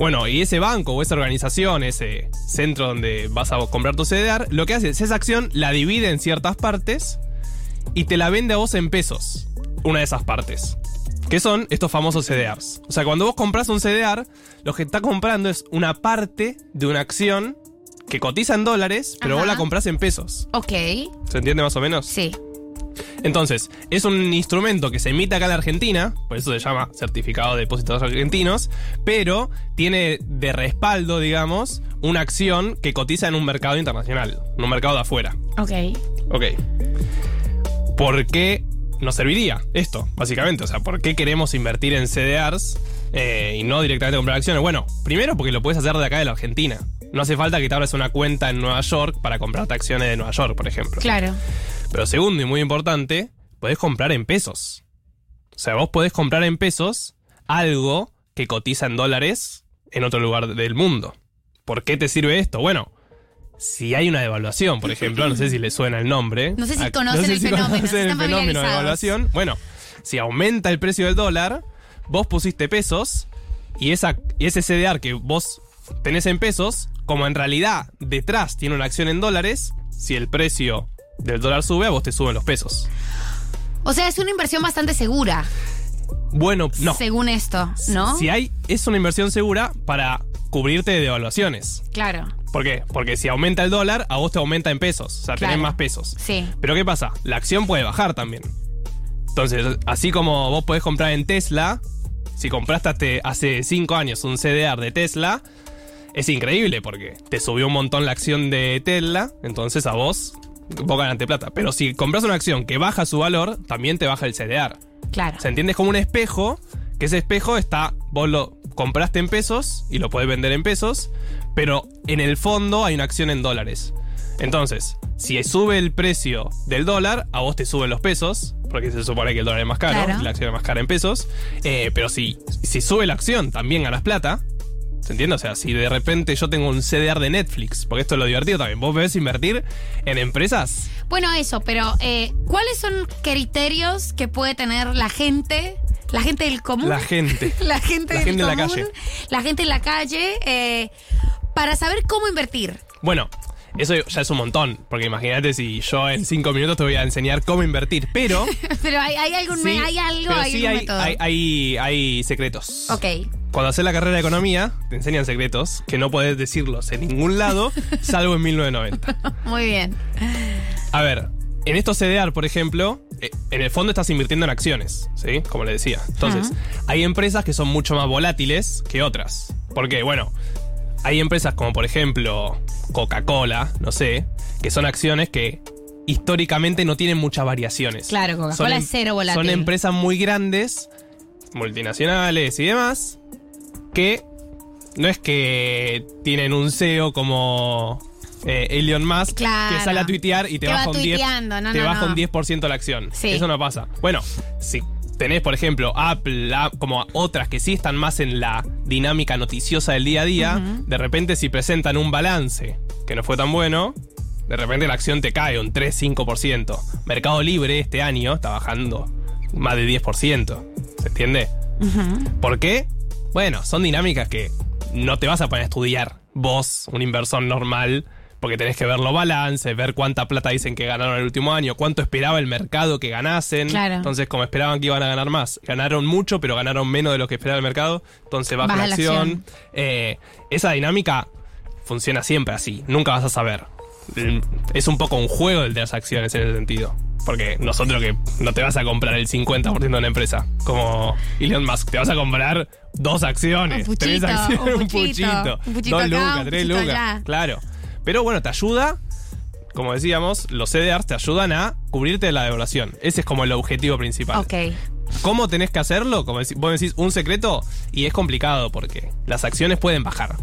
Bueno, y ese banco o esa organización, ese centro donde vas a comprar tu CDR, lo que hace es esa acción la divide en ciertas partes y te la vende a vos en pesos. Una de esas partes. Que son estos famosos CDRs. O sea, cuando vos compras un CDR, lo que está comprando es una parte de una acción que cotiza en dólares, pero vos la compras en pesos. Ok. ¿Se entiende más o menos? Sí. Entonces, es un instrumento que se emite acá en la Argentina, por eso se llama certificado de depósitos argentinos, pero tiene de respaldo, digamos, una acción que cotiza en un mercado internacional, en un mercado de afuera. Ok. Ok. ¿Por qué nos serviría esto, básicamente? O sea, ¿por qué queremos invertir en CDRs eh, y no directamente comprar acciones? Bueno, primero porque lo puedes hacer de acá de la Argentina. No hace falta que te abras una cuenta en Nueva York para comprarte acciones de Nueva York, por ejemplo. Claro. Pero segundo y muy importante, podés comprar en pesos. O sea, vos podés comprar en pesos algo que cotiza en dólares en otro lugar del mundo. ¿Por qué te sirve esto? Bueno, si hay una devaluación, por ejemplo, no sé si le suena el nombre. No sé si Ah, conocen el si fenómeno, conocen el fenómeno de devaluación. Bueno, si aumenta el precio del dólar, vos pusiste pesos y, esa, y ese CDR que vos tenés en pesos, como en realidad detrás tiene una acción en dólares, si el precio del dólar sube, a vos te suben los pesos. O sea, es una inversión bastante segura, Bueno, no. según esto, ¿no? Si hay, es una inversión segura para cubrirte de devaluaciones. Claro. ¿Por qué? Porque si aumenta el dólar, a vos te aumenta en pesos. O sea, tenés más pesos. Sí. Pero ¿qué pasa? La acción puede bajar también. Entonces, así como vos podés comprar en Tesla, si compraste hace- hace 5 años un CDR de Tesla, es increíble porque te subió un montón la acción de Tesla, entonces a vos, vos ganaste plata. Pero si compras una acción que baja su valor, también te baja el CDR. Claro. ¿Se entiende? Es como un espejo, que ese espejo está, vos lo compraste en pesos y lo podés vender en pesos, pero en el fondo hay una acción en dólares. Entonces, si sube el precio del dólar, a vos te suben los pesos, porque se supone que el dólar es más caro, Claro. la acción es más cara en pesos, eh, pero si, si sube la acción, también ganas plata. ¿Se entiende? O sea, si de repente yo tengo un CDR de Netflix, porque esto es lo divertido también, vos ves invertir en empresas Bueno, eso, pero eh, ¿cuáles son criterios que puede tener la gente, la gente del común? La gente. la gente La del gente en la común, calle. La gente en la calle, eh, para saber cómo invertir. Bueno, eso ya es un montón, porque imagínate si yo en cinco minutos te voy a enseñar cómo invertir, pero... pero hay, hay algún, sí, hay algo, pero hay sí algún hay, método. hay, hay- hay secretos. Ok. Cuando haces la carrera de economía, te enseñan secretos que no podés decirlos en ningún lado, salvo en 1990. Muy bien. A ver, en estos CDR, por ejemplo, eh, en el fondo estás invirtiendo en acciones, ¿sí? Como le decía. Entonces, hay empresas que son mucho más volátiles que otras. Porque, bueno, hay empresas como, por ejemplo, Coca-Cola, no sé, que son acciones que históricamente no tienen muchas variaciones. Claro, Coca-Cola em- es cero volátil. Son empresas muy grandes, multinacionales y demás, que no es que tienen un CEO como eh, Elon Musk Claro. que sale a tuitear y te baja un 10%, tuiteando, no, te no, baja no. un 10% la acción. Sí. Eso no pasa. Bueno, si tenés, por ejemplo, Apple, como otras que sí están más en la dinámica noticiosa del día a día, de repente si presentan un balance que no fue tan bueno, de repente la acción te cae un 3-5%. Mercado Libre este año está bajando más de 10%. ¿Se entiende? ¿Por qué? Bueno, son dinámicas que no te vas a poner a estudiar vos, un inversor normal, porque tenés que ver los balances, ver cuánta plata dicen que ganaron el último año, cuánto esperaba el mercado que ganasen. Claro. Entonces, como esperaban que iban a ganar más, ganaron mucho, pero ganaron menos de lo que esperaba el mercado, entonces baja, Baja la acción. acción. Eh, esa dinámica funciona siempre así, nunca vas a saber. Es un poco un juego el de las acciones en ese sentido. Porque nosotros que no te vas a comprar el 50% de una empresa, como Elon Musk, te vas a comprar dos acciones, Un tres acciones, un un puchito, puchito, un puchito dos acá, lucas, tres lucas, allá. claro. Pero bueno, te ayuda, como decíamos, los CDRs te ayudan a cubrirte de la devaluación. Ese es como el objetivo principal. Ok. ¿Cómo tenés que hacerlo? Como vos decís, un secreto, y es complicado porque las acciones pueden bajar.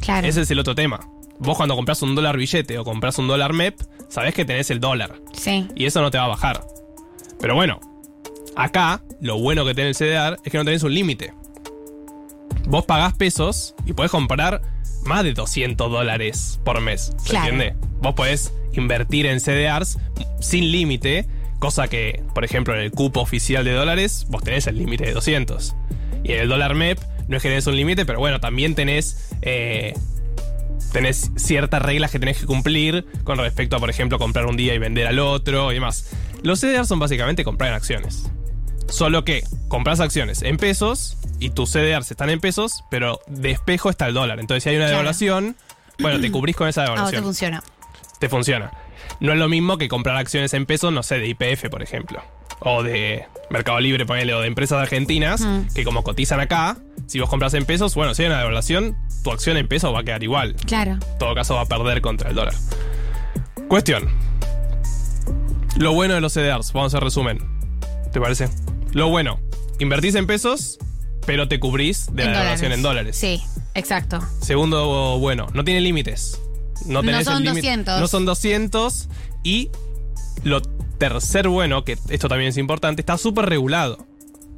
Claro. Ese es el otro tema. Vos cuando compras un dólar billete o compras un dólar MEP, sabés que tenés el dólar. Sí. Y eso no te va a bajar. Pero bueno, Acá, lo bueno que tiene el CDR es que no tenés un límite. Vos pagás pesos y podés comprar más de 200 dólares por mes. ¿Se Claro. entiende? Vos podés invertir en CDRs sin límite, cosa que, por ejemplo, en el cupo oficial de dólares, vos tenés el límite de 200. Y en el dólar MEP no es que tenés un límite, pero bueno, también tenés. eh, tenés ciertas reglas que tenés que cumplir con respecto a, por ejemplo, comprar un día y vender al otro y demás. Los CDR son básicamente comprar en acciones. Solo que compras acciones en pesos y tus CDRs están en pesos, pero de espejo está el dólar. Entonces, si hay una Claro. devaluación, bueno, te cubrís con esa Ah, vos te devaluación. funciona. te funciona. No es lo mismo que comprar acciones en pesos, no sé, de IPF, por ejemplo. O de Mercado Libre, ponele, o de empresas argentinas, Mm. que como cotizan acá, si vos compras en pesos, bueno, si hay una devaluación, tu acción en pesos va a quedar igual. Claro. En todo caso va a perder contra el dólar. Cuestión. Lo bueno de los CDRs, vamos a hacer resumen. ¿Te parece? Lo bueno, invertís en pesos, pero te cubrís de En la devaluación en dólares. Sí, exacto. Segundo, bueno, no tiene límites. No, No son el límite- 200. No son 200. Y lo tercer bueno, que esto también es importante, está súper regulado.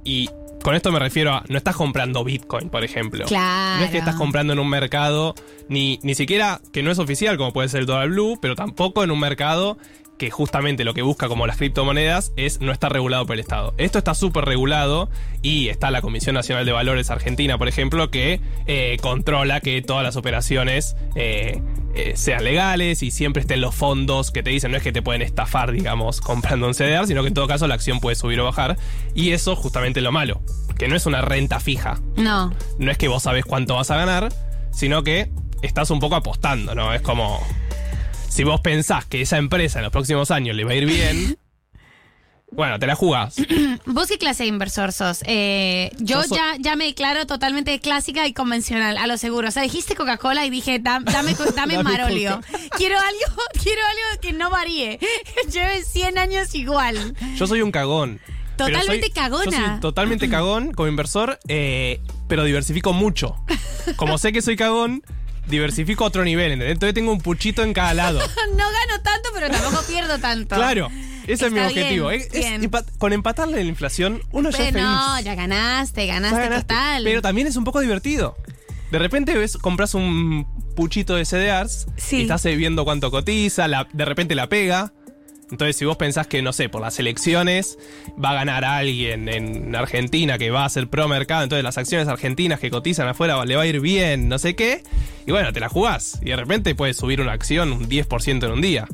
Y con esto me refiero a, no estás comprando Bitcoin, por ejemplo. Claro. No es que estás comprando en un mercado, ni, ni siquiera que no es oficial, como puede ser el dólar blue, pero tampoco en un mercado que justamente lo que busca como las criptomonedas es no estar regulado por el Estado. Esto está súper regulado y está la Comisión Nacional de Valores Argentina, por ejemplo, que eh, controla que todas las operaciones eh, eh, sean legales y siempre estén los fondos que te dicen, no es que te pueden estafar, digamos, comprando un CDR, sino que en todo caso la acción puede subir o bajar. Y eso justamente es lo malo, que no es una renta fija No. no es que vos sabés cuánto vas a ganar, sino que estás un poco apostando, ¿no? Es como. Si vos pensás que esa empresa en los próximos años le va a ir bien, bueno, te la jugás. ¿Vos qué clase de inversor sos? Eh, yo ya, ya me declaro totalmente clásica y convencional, a lo seguro. O sea, dijiste Coca-Cola y dije, "Dam- dame, dame Dame Marolio. Quiero algo, quiero algo que no varíe. Lleve 100 años igual. Yo soy un cagón. Totalmente soy- cagona. Yo soy totalmente cagón como inversor, eh, pero diversifico mucho. Como sé que soy cagón, diversifico a otro nivel, ¿entendés? Entonces tengo un puchito en cada lado. No gano tanto, pero tampoco pierdo tanto. Claro, ese es mi objetivo. bien, Es- es bien. empa- con empatarle la inflación, uno ya es Pero feliz. no, ya ganaste, ganaste, Ya ganaste. total. Pero también es un poco divertido. De repente ves, compras un puchito de CDRs Sí. y estás viendo cuánto cotiza, la- de repente la pega. Entonces, si vos pensás que, no sé, por las elecciones va a ganar alguien en Argentina que va a ser pro mercado, entonces las acciones argentinas que cotizan afuera le va a ir bien, no sé qué, y bueno, te la jugás. Y de repente puedes subir una acción un 10% en un día.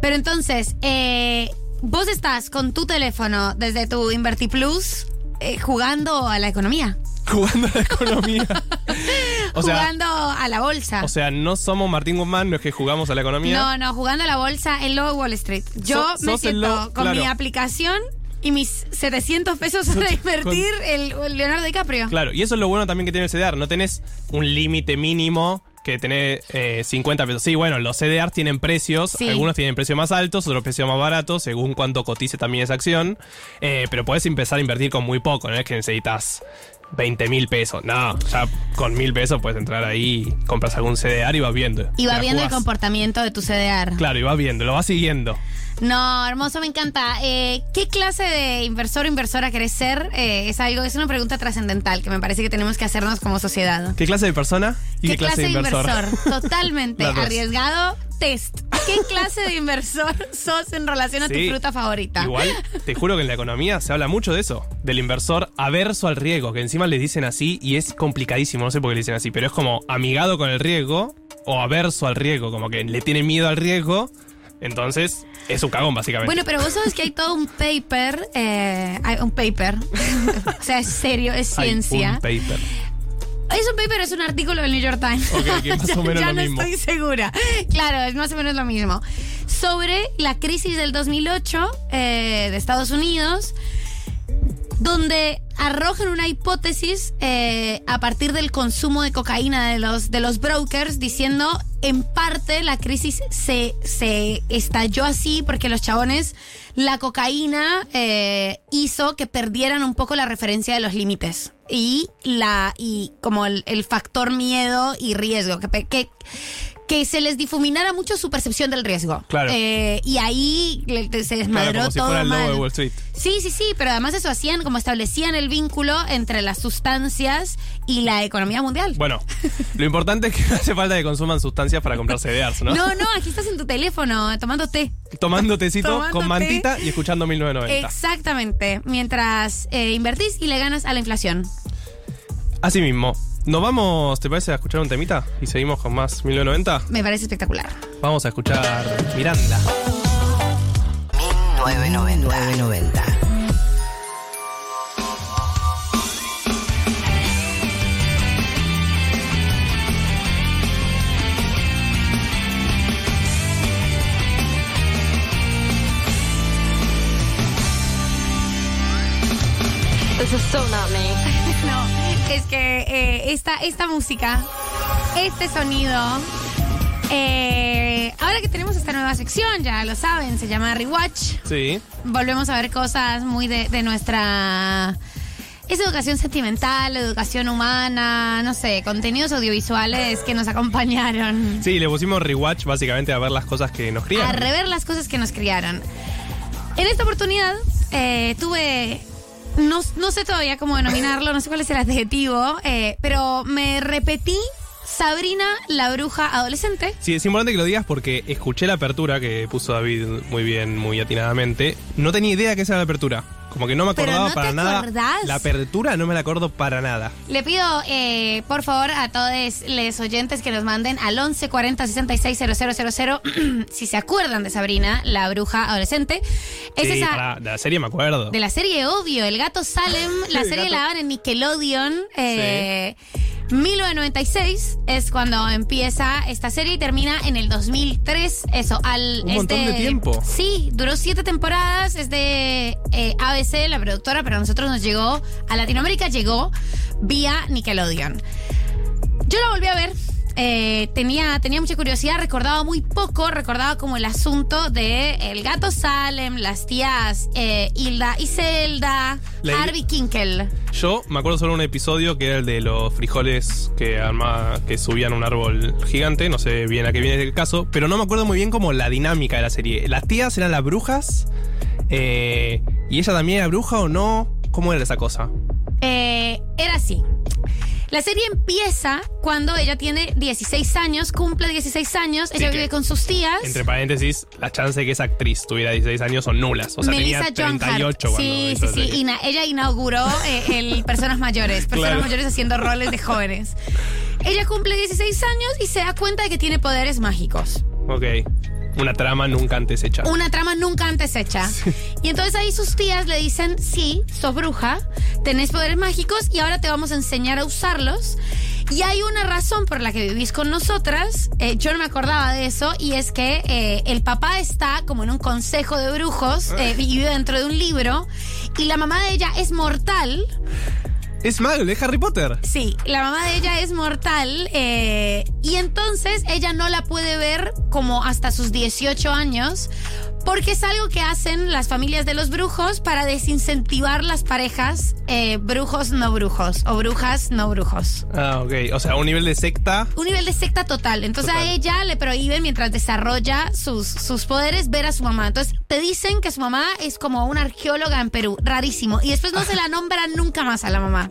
Pero entonces, eh, vos estás con tu teléfono desde tu InvertiPlus eh, jugando a la economía. Jugando a la economía. O sea, jugando a la bolsa. o sea, no somos Martín Guzmán, no es que jugamos a la economía. no, no, jugando a la bolsa en Low Wall Street. Yo So- me siento Low- con claro. mi aplicación y mis 700 pesos para invertir el, el Leonardo DiCaprio. Claro, y eso es lo bueno también que tiene el CDR. No tenés un límite mínimo que tenés eh, 50 pesos. Sí, bueno, los CDR tienen precios. Sí. Algunos tienen precios más altos, otros precios más baratos, según cuánto cotice también esa acción. Eh, pero podés empezar a invertir con muy poco. No es que necesitas 20 mil pesos. No, ya con mil pesos puedes entrar ahí, compras algún CDR y vas viendo. Y Te va la viendo el comportamiento de tu CDR. Claro, y vas viendo, lo vas siguiendo. No, hermoso, me encanta. Eh, ¿Qué clase de inversor o inversora querés ser? Eh, es algo, es una pregunta trascendental que me parece que tenemos que hacernos como sociedad. ¿Qué clase de persona? ¿Y ¿Qué, clase, de inversor? Totalmente arriesgado. Test. ¿Qué clase de inversor sos en relación a tu fruta favorita? Igual, te juro que en la economía se habla mucho de eso, del inversor averso al riesgo, que encima le dicen así y es complicadísimo, no sé por qué le dicen así, pero es como amigado con el riesgo o averso al riesgo, como que le tiene miedo al riesgo, entonces es un cagón básicamente. Bueno, pero vos sabes que hay todo un paper, eh, hay un paper, o sea, es serio, es Hay ciencia. un paper. Es un paper, es un artículo del New York Times. Ok, que más ya o menos ya lo no mismo. estoy segura. Claro, es más o menos lo mismo. Sobre la crisis del 2008 eh, de Estados Unidos, donde arrojan una hipótesis eh, a partir del consumo de cocaína de los, de los brokers, diciendo en parte la crisis se, se estalló así porque los chabones, la cocaína eh, hizo que perdieran un poco la referencia de los límites y la y como el, factor miedo y riesgo que que se les difuminara mucho su percepción del riesgo. Claro. Eh, y ahí se Claro, desmadró como si todo fuera el lobo mal. de Wall Street. Sí, sí, sí, pero además eso hacían, como establecían el vínculo entre las sustancias y la economía mundial. Bueno, lo importante es que no hace falta que consuman sustancias para comprar CDRs, ¿no? no, no, aquí estás en tu teléfono tomando té. Tomando tecito Tomando con té. mantita y escuchando 1990. Exactamente, mientras eh, invertís y le ganas a la inflación. Así mismo. Nos vamos, ¿te parece, a escuchar un temita? Y seguimos con más 1990. Me parece espectacular. Vamos a escuchar Miranda. 990. This is so not me. Es que eh, esta, esta música, este sonido, eh, ahora que tenemos esta nueva sección, ya lo saben, se llama Rewatch. Sí. Volvemos a ver cosas muy de, de nuestra... Es educación sentimental, educación humana, no sé, contenidos audiovisuales que nos acompañaron. Sí, le pusimos rewatch básicamente a ver las cosas que nos a crían. rever las cosas que nos criaron. En esta oportunidad eh, tuve, no, no sé todavía cómo denominarlo, no sé cuál es el adjetivo, eh, pero me repetí Sabrina la bruja adolescente. Sí, es importante que lo digas porque escuché la apertura que puso David muy bien, muy atinadamente. No tenía idea que esa era la apertura. Como que no me acordaba ¿no para nada. acordás? La apertura no me la acuerdo para nada. Le pido, eh, por favor, a todos los oyentes que nos manden al 11 40 66 000 si se acuerdan de Sabrina, la bruja adolescente. Es sí, esa de la serie me acuerdo. de la serie Obvio, El Gato Salem. La serie gato. la daban en Nickelodeon. Eh, 1996 es cuando empieza esta serie y termina en el 2003. Eso, al. Un montón de tiempo. Sí, duró siete temporadas. Es de eh, ABC, la productora, pero a nosotros nos llegó. A Latinoamérica llegó vía Nickelodeon. Yo la volví a ver. Eh, tenía, tenía mucha curiosidad, recordaba muy poco, recordaba como el asunto de el gato Salem, las tías eh, Hilda y Zelda, La- Harvey Kinkel. Yo me acuerdo solo un episodio que era el de los frijoles que arma, que subían un árbol gigante, no sé bien a qué viene el caso, pero no me acuerdo muy bien como la dinámica de la serie. Las tías eran las brujas, eh, y ella también era bruja o no, ¿cómo era esa cosa? Eh, era así. La serie empieza cuando ella tiene 16 años, cumple 16 años, Sí, ella vive con sus tías. Entre paréntesis, las chances de que esa actriz tuviera 16 años son nulas. O sea, Melissa tenía John 38 Hart. cuando Sí, sí, la sí. Ina- ella inauguró eh, el Personas Mayores. Personas Claro. Mayores haciendo roles de jóvenes. Ella cumple 16 años y se da cuenta de que tiene poderes mágicos. Ok. Una trama nunca antes hecha. Una trama nunca antes hecha. Y entonces ahí sus tías le dicen, sí, sos bruja, tenés poderes mágicos y ahora te vamos a enseñar a usarlos. Y hay una razón por la que vivís con nosotras, eh, yo no me acordaba de eso, y es que eh, el papá está como en un consejo de brujos, eh, vive dentro de un libro, y la mamá de ella es mortal. Es Muggle, es Harry Potter. Sí, la mamá de ella es mortal eh, y entonces ella no la puede ver como hasta sus 18 años porque es algo que hacen las familias de los brujos para desincentivar las parejas eh, brujos no brujos o brujas no brujos. Ah, ok. O sea, un nivel de secta. Un nivel de secta total. Entonces Total. a ella le prohíben mientras desarrolla sus, sus poderes ver a su mamá. Entonces te dicen que su mamá es como una arqueóloga en Perú. Rarísimo. Y después no se la nombran nunca más a la mamá.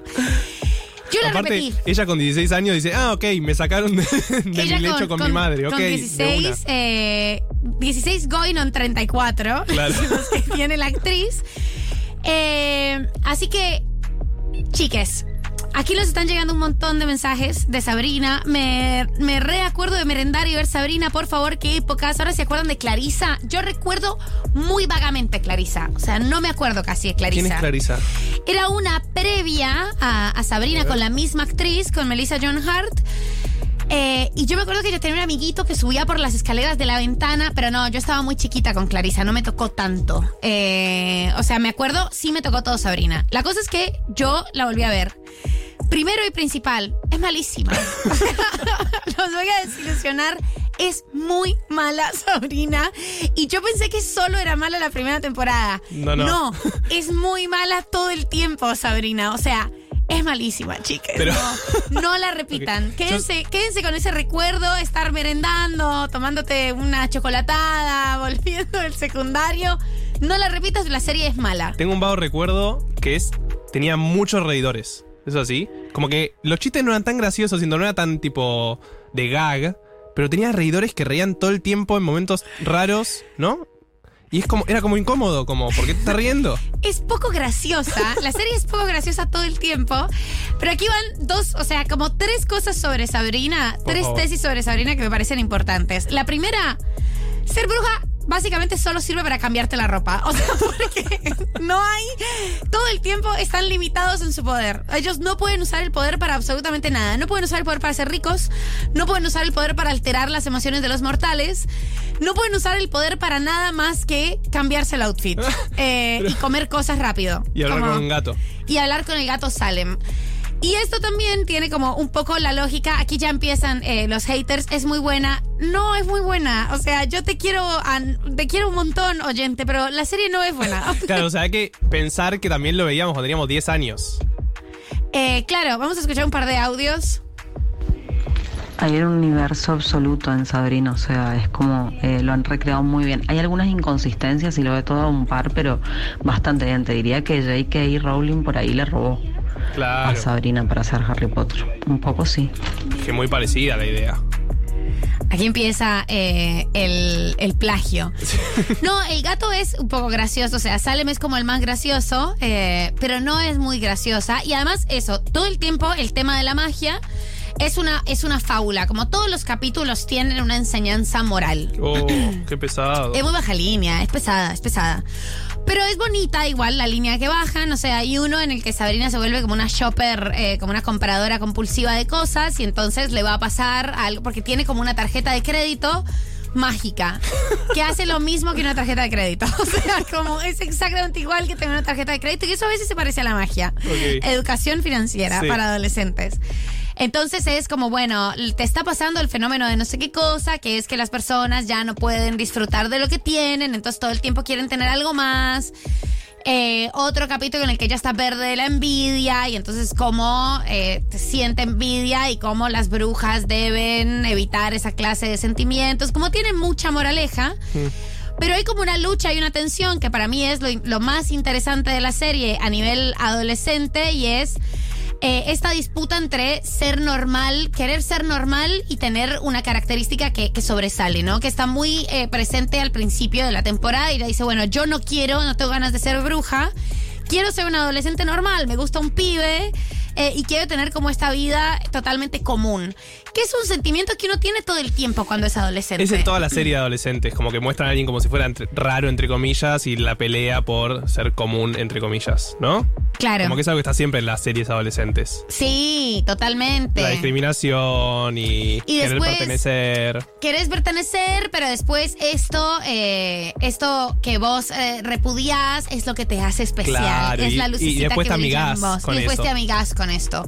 Yo la Aparte, repetí. ella con 16 años dice, ah, ok, me sacaron de, mi lecho con, mi madre. Ok, con de 16, eh, 16 going on 34. Claro. que tiene la actriz. Eh, así que, chiques, aquí nos están llegando un montón de mensajes de Sabrina. Me, me reacuerdo de merendar y ver Sabrina, por favor, qué épocas. Ahora se acuerdan de Clarisa. Yo recuerdo muy vagamente Clarisa. O sea, no me acuerdo casi de Clarisa. ¿Quién es Clarisa? Era una previa a, a Sabrina con la misma actriz, con Melissa John Hart. Eh, y yo me acuerdo que yo tenía un amiguito que subía por las escaleras de la ventana, pero no, yo estaba muy chiquita con Clarisa, no me tocó tanto. Eh, o sea, me acuerdo, sí me tocó todo Sabrina. La cosa es que yo la volví a ver. Primero y principal, es malísima. Los voy a desilusionar. Es muy mala Sabrina. Y yo pensé que solo era mala la primera temporada. No, no. es muy mala todo el tiempo, Sabrina. O sea, Es malísima, chicas. Pero- No, no la repitan. Quédense, quédense con ese recuerdo, estar merendando, tomándote una chocolatada, volviendo del secundario. No la repitas, la serie es mala. Tengo un vago recuerdo que es. Tenía muchos reidores. ¿Eso así? Como que los chistes no eran tan graciosos, sino no era tan tipo de gag. Pero tenía reidores que reían todo el tiempo en momentos raros, ¿no? Y es como, era como incómodo, como, ¿por qué te estás riendo? Es poco graciosa, la serie es poco graciosa todo el tiempo, pero aquí van dos, o sea, como tres cosas sobre Sabrina, Por tres favor. tesis sobre Sabrina que me parecen importantes. La primera, ser bruja básicamente solo sirve para cambiarte la ropa, o sea, porque no hay, todo el tiempo están limitados en su poder. Ellos no pueden usar el poder para absolutamente nada, no pueden usar el poder para ser ricos, no pueden usar el poder para alterar las emociones de los mortales, no pueden usar el poder para nada más que cambiarse el outfit eh, y comer cosas rápido. Y hablar Como- con un gato. y hablar con el gato Salem. Y esto también tiene como un poco la lógica. Aquí ya empiezan eh, los haters. Es muy buena. No es muy buena. O sea, yo te quiero, te quiero un montón, oyente, pero la serie no es buena. Claro, o sea, hay que pensar que también lo veíamos cuando teníamos 10 años. Eh, claro, vamos a escuchar un par de audios. Hay un universo absoluto en Sabrina, o sea, es como eh, lo han recreado muy bien. Hay algunas inconsistencias y lo ve todo a un par, pero bastante bien. Te diría que J.K. Rowling por ahí le robó a Claro. Sabrina para hacer Harry Potter. Un poco sí. Que muy parecida la idea. Aquí empieza eh, el, el plagio. No, el gato es un poco gracioso, o sea, Salem es como el más gracioso, eh, pero no es muy graciosa. Y además, eso, todo el tiempo el tema de la magia es una, es una fábula. Como todos los capítulos tienen una enseñanza moral. Oh, qué pesado. Es muy baja línea, es pesada, es pesada. Pero es bonita igual la línea que bajan. O sea, hay uno en el que Sabrina se vuelve como una shopper, eh, como una compradora compulsiva de cosas y entonces le va a pasar algo, porque tiene como una tarjeta de crédito mágica, que hace lo mismo que una tarjeta de crédito. O sea, como es exactamente igual que tener una tarjeta de crédito y eso a veces se parece a la magia. Educación financiera Sí. para adolescentes. Entonces es como, bueno, te está pasando el fenómeno de no sé qué cosa, que es que las personas ya no pueden disfrutar de lo que tienen, entonces todo el tiempo quieren tener algo más. Eh, otro capítulo en el que ella está verde de la envidia y entonces cómo eh, siente envidia y cómo las brujas deben evitar esa clase de sentimientos, como tiene mucha moraleja. Pero hay como una lucha y una tensión que para mí es lo, lo más interesante de la serie a nivel adolescente y es eh, esta disputa entre ser normal, querer ser normal y tener una característica que, sobresale, ¿no? Que está muy eh, presente al principio de la temporada y le dice, bueno, yo no quiero, no tengo ganas de ser bruja, quiero ser un adolescente normal, me gusta un pibe. Eh, y quiero tener como esta vida totalmente común. Que es un sentimiento que uno tiene todo el tiempo cuando es adolescente. Es en toda la serie de adolescentes, como que muestran a alguien como si fuera entre- raro, entre comillas, y la pelea por ser común, entre comillas, ¿no? Claro. Como que es algo que está siempre en las series adolescentes. Sí, totalmente. La discriminación y, Y querer después- pertenecer. Querés pertenecer, pero después esto, eh, esto que vos eh, repudiás es lo que te hace especial. Claro, es y- la y lucecita después que te en amigás vos. con y después eso. te amigás con esto.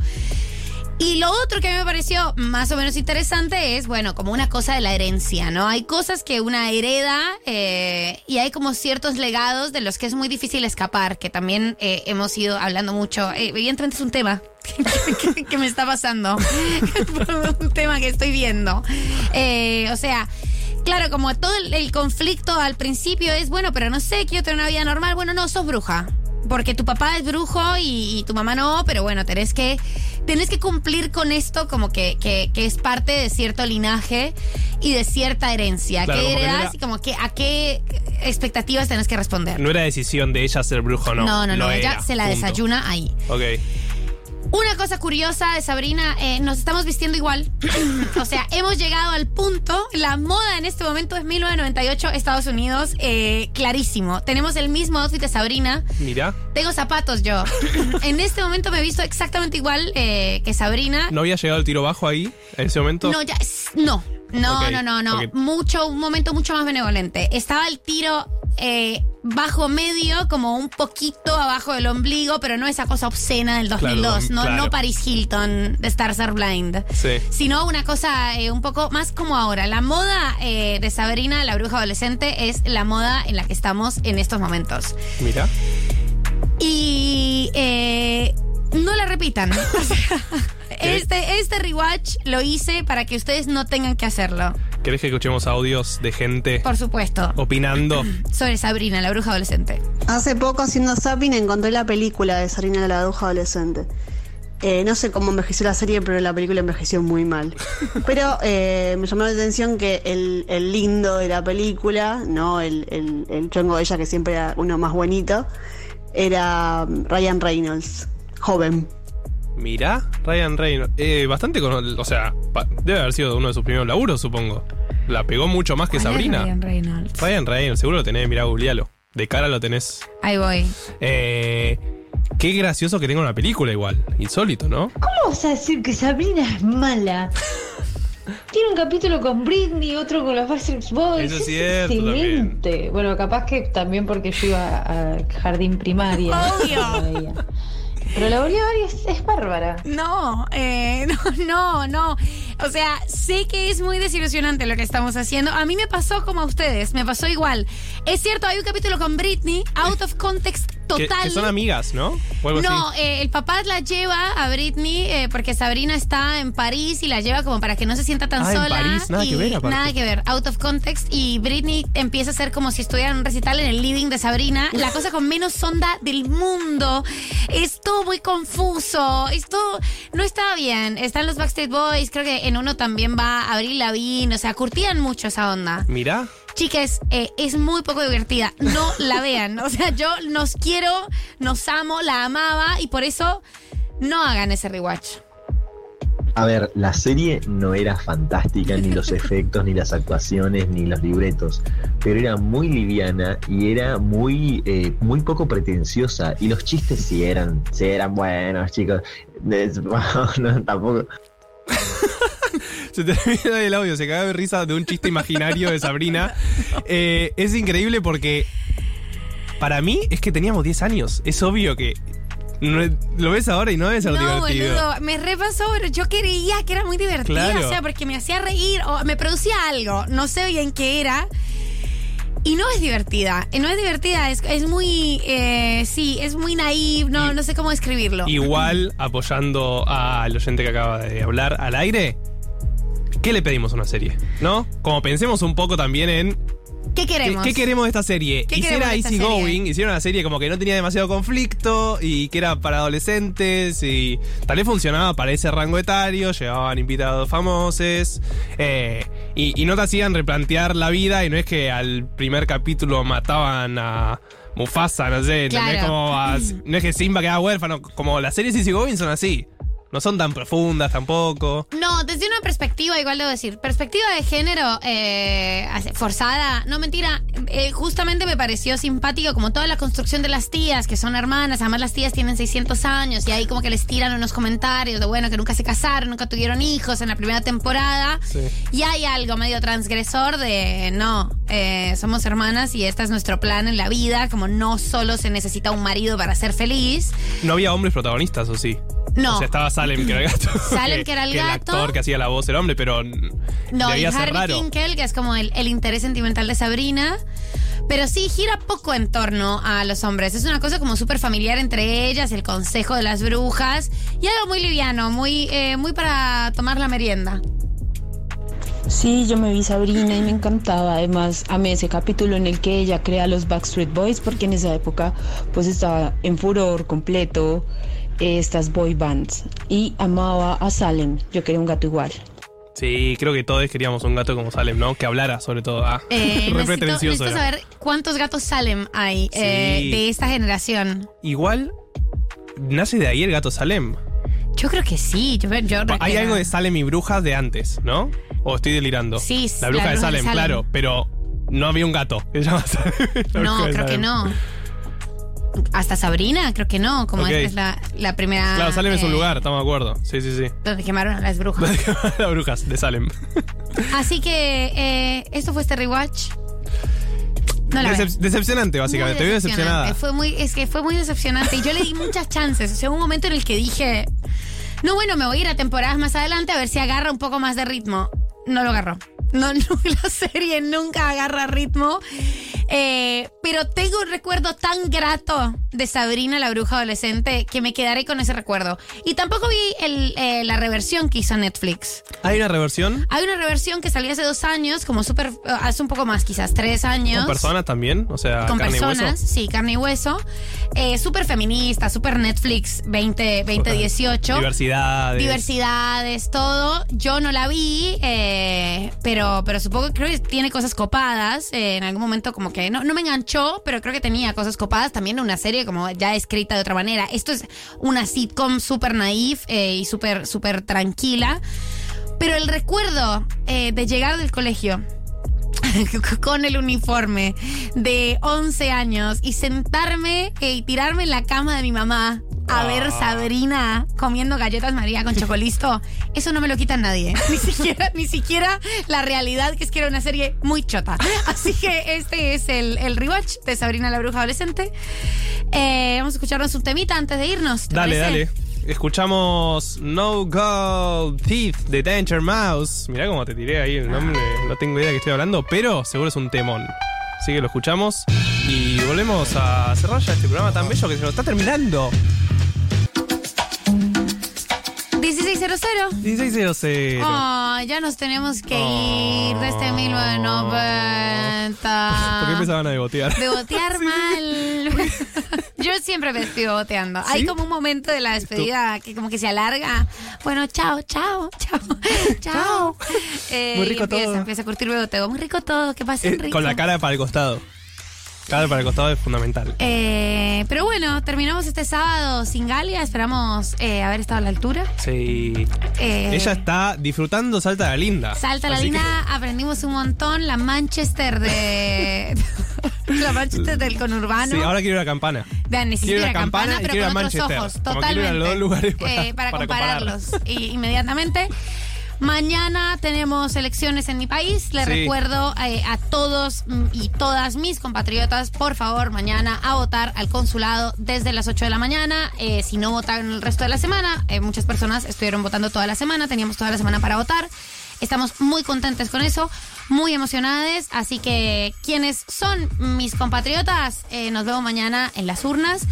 Y lo otro que a mí me pareció más o menos interesante es, bueno, como una cosa de la herencia, ¿no? Hay cosas que una hereda eh, y hay como ciertos legados de los que es muy difícil escapar, que también eh, hemos ido hablando mucho. Eh, evidentemente es un tema que, que- que me está pasando, un tema que estoy viendo. Eh, o sea... Claro, como todo el conflicto al principio es, bueno, pero no sé, quiero tener una vida normal. Bueno, no, sos bruja. Porque tu papá es brujo y, y tu mamá no, pero bueno, tenés que, tenés que cumplir con esto como que, que, que es parte de cierto linaje y de cierta herencia. Claro, ¿Qué no era- y como que a qué expectativas tenés que responder? No era decisión de ella ser brujo, no. no, no, Lo ella era, se la punto. desayuna ahí. Ok. Una cosa curiosa de Sabrina, eh, nos estamos vistiendo igual. o sea, hemos llegado al punto. La moda en este momento es 1998, Estados Unidos. eh, clarísimo. Tenemos el mismo outfit de Sabrina. Mira, Tengo zapatos yo. en este momento me he visto exactamente igual eh, que Sabrina. ¿no había llegado el tiro bajo ahí en ese momento? No, ya. No. No, no, no, no. Mucho, un momento mucho más benevolente. Estaba el tiro eh, bajo medio, como un poquito abajo del ombligo, pero no esa cosa obscena del 2002. Claro, no, claro. no Paris Hilton de Stars Are Blind. Sí. Sino una cosa eh, un poco más como ahora. La moda eh, de Sabrina, la bruja adolescente, es la moda en la que estamos en estos momentos. Mira. Y no la repitan. Este, este rewatch lo hice para que ustedes no tengan que hacerlo. ¿Querés que escuchemos audios de gente Por supuesto. opinando? Sobre Sabrina, la bruja adolescente. Hace poco haciendo zapping encontré la película de Sarina la bruja adolescente. Eh, no sé cómo envejeció la serie, pero la película envejeció muy mal. Pero eh, me llamó la atención que el, el lindo de la película, no el, el, el chongo de ella, que siempre era uno más bonito, era um, Ryan Reynolds, joven. Mirá, Ryan Reynolds. Eh, bastante con. O sea, debe haber sido uno de sus primeros laburos, supongo. La pegó mucho más que ¿Cuál es Sabrina. Ryan Reynolds? Ryan Reynolds, seguro lo tenés, mirá, googlealo. De cara lo tenés. Ahí voy. Eh, qué gracioso que tenga una película igual. Insólito, ¿no? ¿Cómo vas a decir que Sabrina es mala? Tiene un capítulo con Britney, otro con los Backstreet Boys. Eso es cierto excelente. Bueno, capaz que también porque yo iba a jardín primaria. Obvio. Pero la y es, es bárbara. No, eh, no, no, no. O sea, sé que es muy desilusionante lo que estamos haciendo. A mí me pasó como a ustedes, me pasó igual. Es cierto, hay un capítulo con Britney, out of context total. que son amigas, ¿no? No, eh, el papá la lleva a Britney eh, porque Sabrina está en París y la lleva como para que no se sienta tan Ah, en sola. París, nada y que ver, aparte. Nada que ver, out of context. Y Britney empieza a ser como si estuviera en un recital en el living de Sabrina. La cosa con menos onda del mundo. Es todo muy confuso. Esto no está bien. Están los Backstreet Boys, creo que en uno también va Abril Lavigne. O sea, curtían mucho esa onda. Mirá. Chicas, eh, es muy poco divertida. No la vean. O sea, yo nos quiero, nos amo, la amaba y por eso no hagan ese rewatch. A ver, la serie no era fantástica, ni los efectos, ni las actuaciones, ni los libretos, pero era muy liviana y era muy, eh, muy poco pretenciosa. Y los chistes sí eran, sí eran buenos, chicos. Es- no, tampoco. Se termina el audio, se caga de risa de un chiste imaginario de Sabrina. Eh, es increíble porque para mí es que teníamos 10 años. Es obvio que no lo ves ahora y no debe ser No, divertido. boludo, me repasó, pero yo creía que era muy divertida, Claro. o sea, porque me hacía reír o me producía algo, no sé bien qué era. Y no es divertida, no es divertida, es, es muy, eh, sí, es muy naive, no, no sé cómo describirlo. Igual apoyando al oyente que acaba de hablar al aire. ¿Qué le pedimos a una serie? ¿No? Como pensemos un poco también en ¿Qué queremos? ¿Qué, qué queremos de esta serie? ¿Qué Y si queremos era de esta Easy serie? Going, hicieron una serie como que no tenía demasiado conflicto y que era para adolescentes y tal vez funcionaba para ese rango etario, llevaban invitados famosos eh, y, y no te hacían replantear la vida y no es que al primer capítulo mataban a Mufasa, no sé. Como a- no es que Simba queda huérfano, como las series Easy Going son así, no son tan profundas tampoco. No, desde una perspectiva, igual debo decir, perspectiva de género eh, forzada, no mentira, eh, justamente me pareció simpático como toda la construcción de las tías, que son hermanas, además las tías tienen 600 años y ahí como que les tiran unos comentarios de bueno, que nunca se casaron, nunca tuvieron hijos en la primera temporada. Y hay algo medio transgresor de no, eh, somos hermanas y este es nuestro plan en la vida, como no solo se necesita un marido para ser feliz. No había hombres protagonistas, ¿o sí? No. O sea, estaba Salem, que era el gato. Salem, que era el el gato. actor que hacía la voz era hombre, pero No, y ser raro. Kinkel, que es como el, el interés sentimental de Sabrina. Pero sí, gira poco en torno a los hombres. Es una cosa como súper familiar entre ellas, el consejo de las brujas. Y algo muy liviano, muy, eh, muy para tomar la merienda. Sí, yo me vi Sabrina y me encantaba. Además, amé ese capítulo en el que ella crea los Backstreet Boys porque en esa época pues estaba en furor completo eh, estas boy bands. Y amaba a Salem. Yo quería un gato igual. Sí, creo que todos queríamos un gato como Salem, ¿no? Que hablara, sobre todo. Ah, Eh, re necesito, necesito saber cuántos gatos Salem hay eh, de esta generación. Igual, nace de ahí el gato Salem. Yo creo que sí. Yo, yo Hay algo de Salem y brujas de antes, ¿no? ¿O estoy delirando? Sí, La bruja la de bruja de Salem, claro, pero no había un gato que se llama Salem. La No, creo que no. Hasta Sabrina, creo que no. Como esta es la, la primera. Claro, Salem es un eh, lugar, estamos de acuerdo. Sí, sí, sí. Donde quemaron a las brujas. Las brujas de Salem. Así que eh, esto fue este rewatch. No la Decep- vean. decepcionante, básicamente. Te veo Decepcionante. decepcionada. Fue muy, es que fue muy decepcionante. Y yo le di muchas chances. O sea, un momento en el que dije, no, bueno, me voy a ir a temporadas más adelante a ver si agarra un poco más de ritmo. No lo agarró. No, no, la serie nunca agarra ritmo. Eh, pero tengo un recuerdo tan grato de Sabrina la bruja adolescente que me quedaré con ese recuerdo. Y tampoco vi el, eh, la reversión que hizo Netflix. ¿Hay una reversión? Hay una reversión que salió hace dos años, como súper, hace un poco más, quizás tres años. ¿Con personas también? O sea, con carne y personas, hueso. sí, carne y hueso. Eh, súper feminista, súper Netflix 20, 2018. Diversidades. Diversidades, todo. Yo no la vi, eh, pero, pero supongo que creo que tiene cosas copadas. Eh, en algún momento como no, no me enganchó, pero creo que tenía cosas copadas. También una serie como ya escrita de otra manera. Esto es una sitcom súper naif eh, y súper, súper tranquila. Pero el recuerdo eh, de llegar del colegio con el uniforme de 11 años y sentarme eh, y tirarme en la cama de mi mamá a ver Sabrina comiendo galletas María con chocolisto, eso no me lo quita nadie. Ni siquiera, ni siquiera la realidad que es que era una serie muy chota. Así que este es el, el rewatch de Sabrina la Bruja Adolescente. Eh, vamos a escucharnos un temita antes de irnos. ¿te Dale, parece? dale. Escuchamos No Gold Thief de Danger Mouse. Mirá cómo te tiré ahí el nombre. No tengo idea de qué estoy hablando, pero seguro es un temón. Así que lo escuchamos y volvemos a cerrar ya este programa tan bello que se nos está terminando. 1600. 1600. Oh, ya nos tenemos que ir de este 1990. ¿Por qué empezaban a degotear? De botear mal. Yo siempre me estoy boteando. Hay como un momento de la despedida que como que se alarga. Bueno, chao, chao, chao, chao. Eh, Muy y rico empieza, todo. empieza a curtir beboteo. Muy rico todo, que pase Eh, rico. con la cara para el costado. Cara para el costado es fundamental. Eh, pero bueno, terminamos este sábado sin Galia. Esperamos eh, haber estado a la altura. Sí. Eh, Ella está disfrutando Salta la Linda. Salta la que- lina, aprendimos un montón. La Manchester de. la Manchester del conurbano. Sí, ahora quiero ir a Campana. Vean, necesito Quiero ir a ir a campana, pero con otros Manchester. ojos. Como quiero ir a Totalmente. los dos lugares para- Eh, para, para comparar. compararlos y- inmediatamente. Mañana tenemos elecciones en mi país. Les Sí. recuerdo eh, a todos mm, y todas mis compatriotas, por favor, mañana a votar al consulado desde las 8 de la mañana. Eh, si no votan el resto de la semana, eh, muchas personas estuvieron votando toda la semana, teníamos toda la semana para votar. Estamos muy contentes con eso, muy emocionadas. Así que quienes son mis compatriotas, nos vemos mañana en las urnas.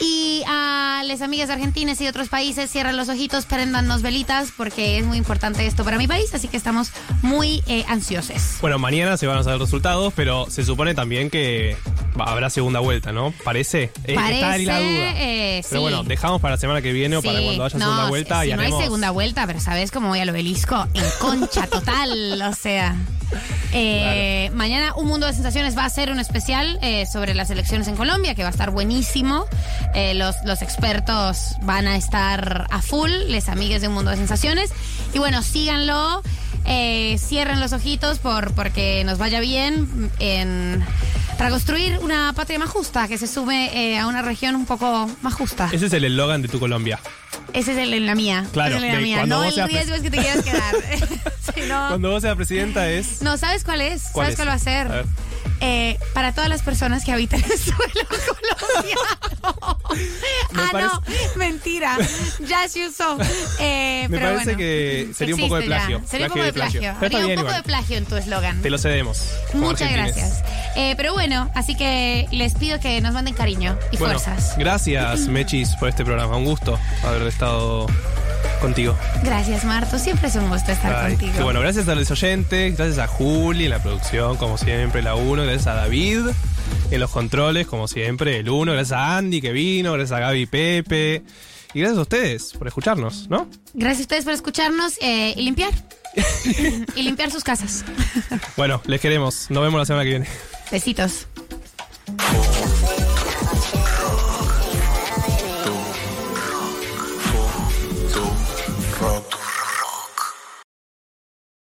Y a las amigas argentinas y de otros países, cierran los ojitos, prendannos velitas, porque es muy importante esto para mi país, así que estamos muy eh, ansiosos. Bueno, mañana se van a saber resultados, pero se supone también que habrá segunda vuelta, ¿no? Parece. Eh, está ahí la Parece, duda. eh, Pero sí. bueno, dejamos para la semana que viene o para cuando haya no, segunda vuelta si y no haremos. hay segunda vuelta, pero ¿sabes cómo voy al obelisco? En concha total, o sea. Eh, Mañana Un Mundo de Sensaciones va a ser un especial eh, sobre las elecciones en Colombia, que va a estar buenísimo. Eh, los, los expertos van a estar a full, les amigues de Un Mundo de Sensaciones. Y bueno, síganlo, eh, cierren los ojitos por, porque nos vaya bien en, para construir una patria más justa, que se sume eh, a una región un poco más justa. Ese es el eslogan de tu Colombia. Ese es el en la mía. Claro, es el en la mía. cuando No vos el seas riesgo es que te quieras quedar. No. Cuando vos seas presidenta es. No, ¿sabes cuál es? ¿Cuál ¿Sabes es? cuál va a ser? A ver. Eh, para todas las personas que habitan el suelo colombiano. Me ah, parece- no, mentira. Ya se usó. Eh, Me pero parece bueno. que sería un poco de ya. plagio. Sería un poco de plagio. Habría un poco igual. de plagio en tu eslogan. Te lo cedemos. Muchas gracias. Eh, pero bueno, así que les pido que nos manden cariño y Bueno, fuerzas. gracias, Mechis, por este programa. Un gusto haber estado contigo. Gracias, Marto. Siempre es un gusto estar Ay, contigo. bueno, gracias a los oyentes, gracias a Juli en la producción, como siempre, la 1, gracias a David en los controles, como siempre, el 1, gracias a Andy que vino, gracias a Gaby Pepe. Y gracias a ustedes por escucharnos, ¿no? Gracias a ustedes por escucharnos eh, y limpiar. y limpiar sus casas. Bueno, les queremos. Nos vemos la semana que viene. Besitos.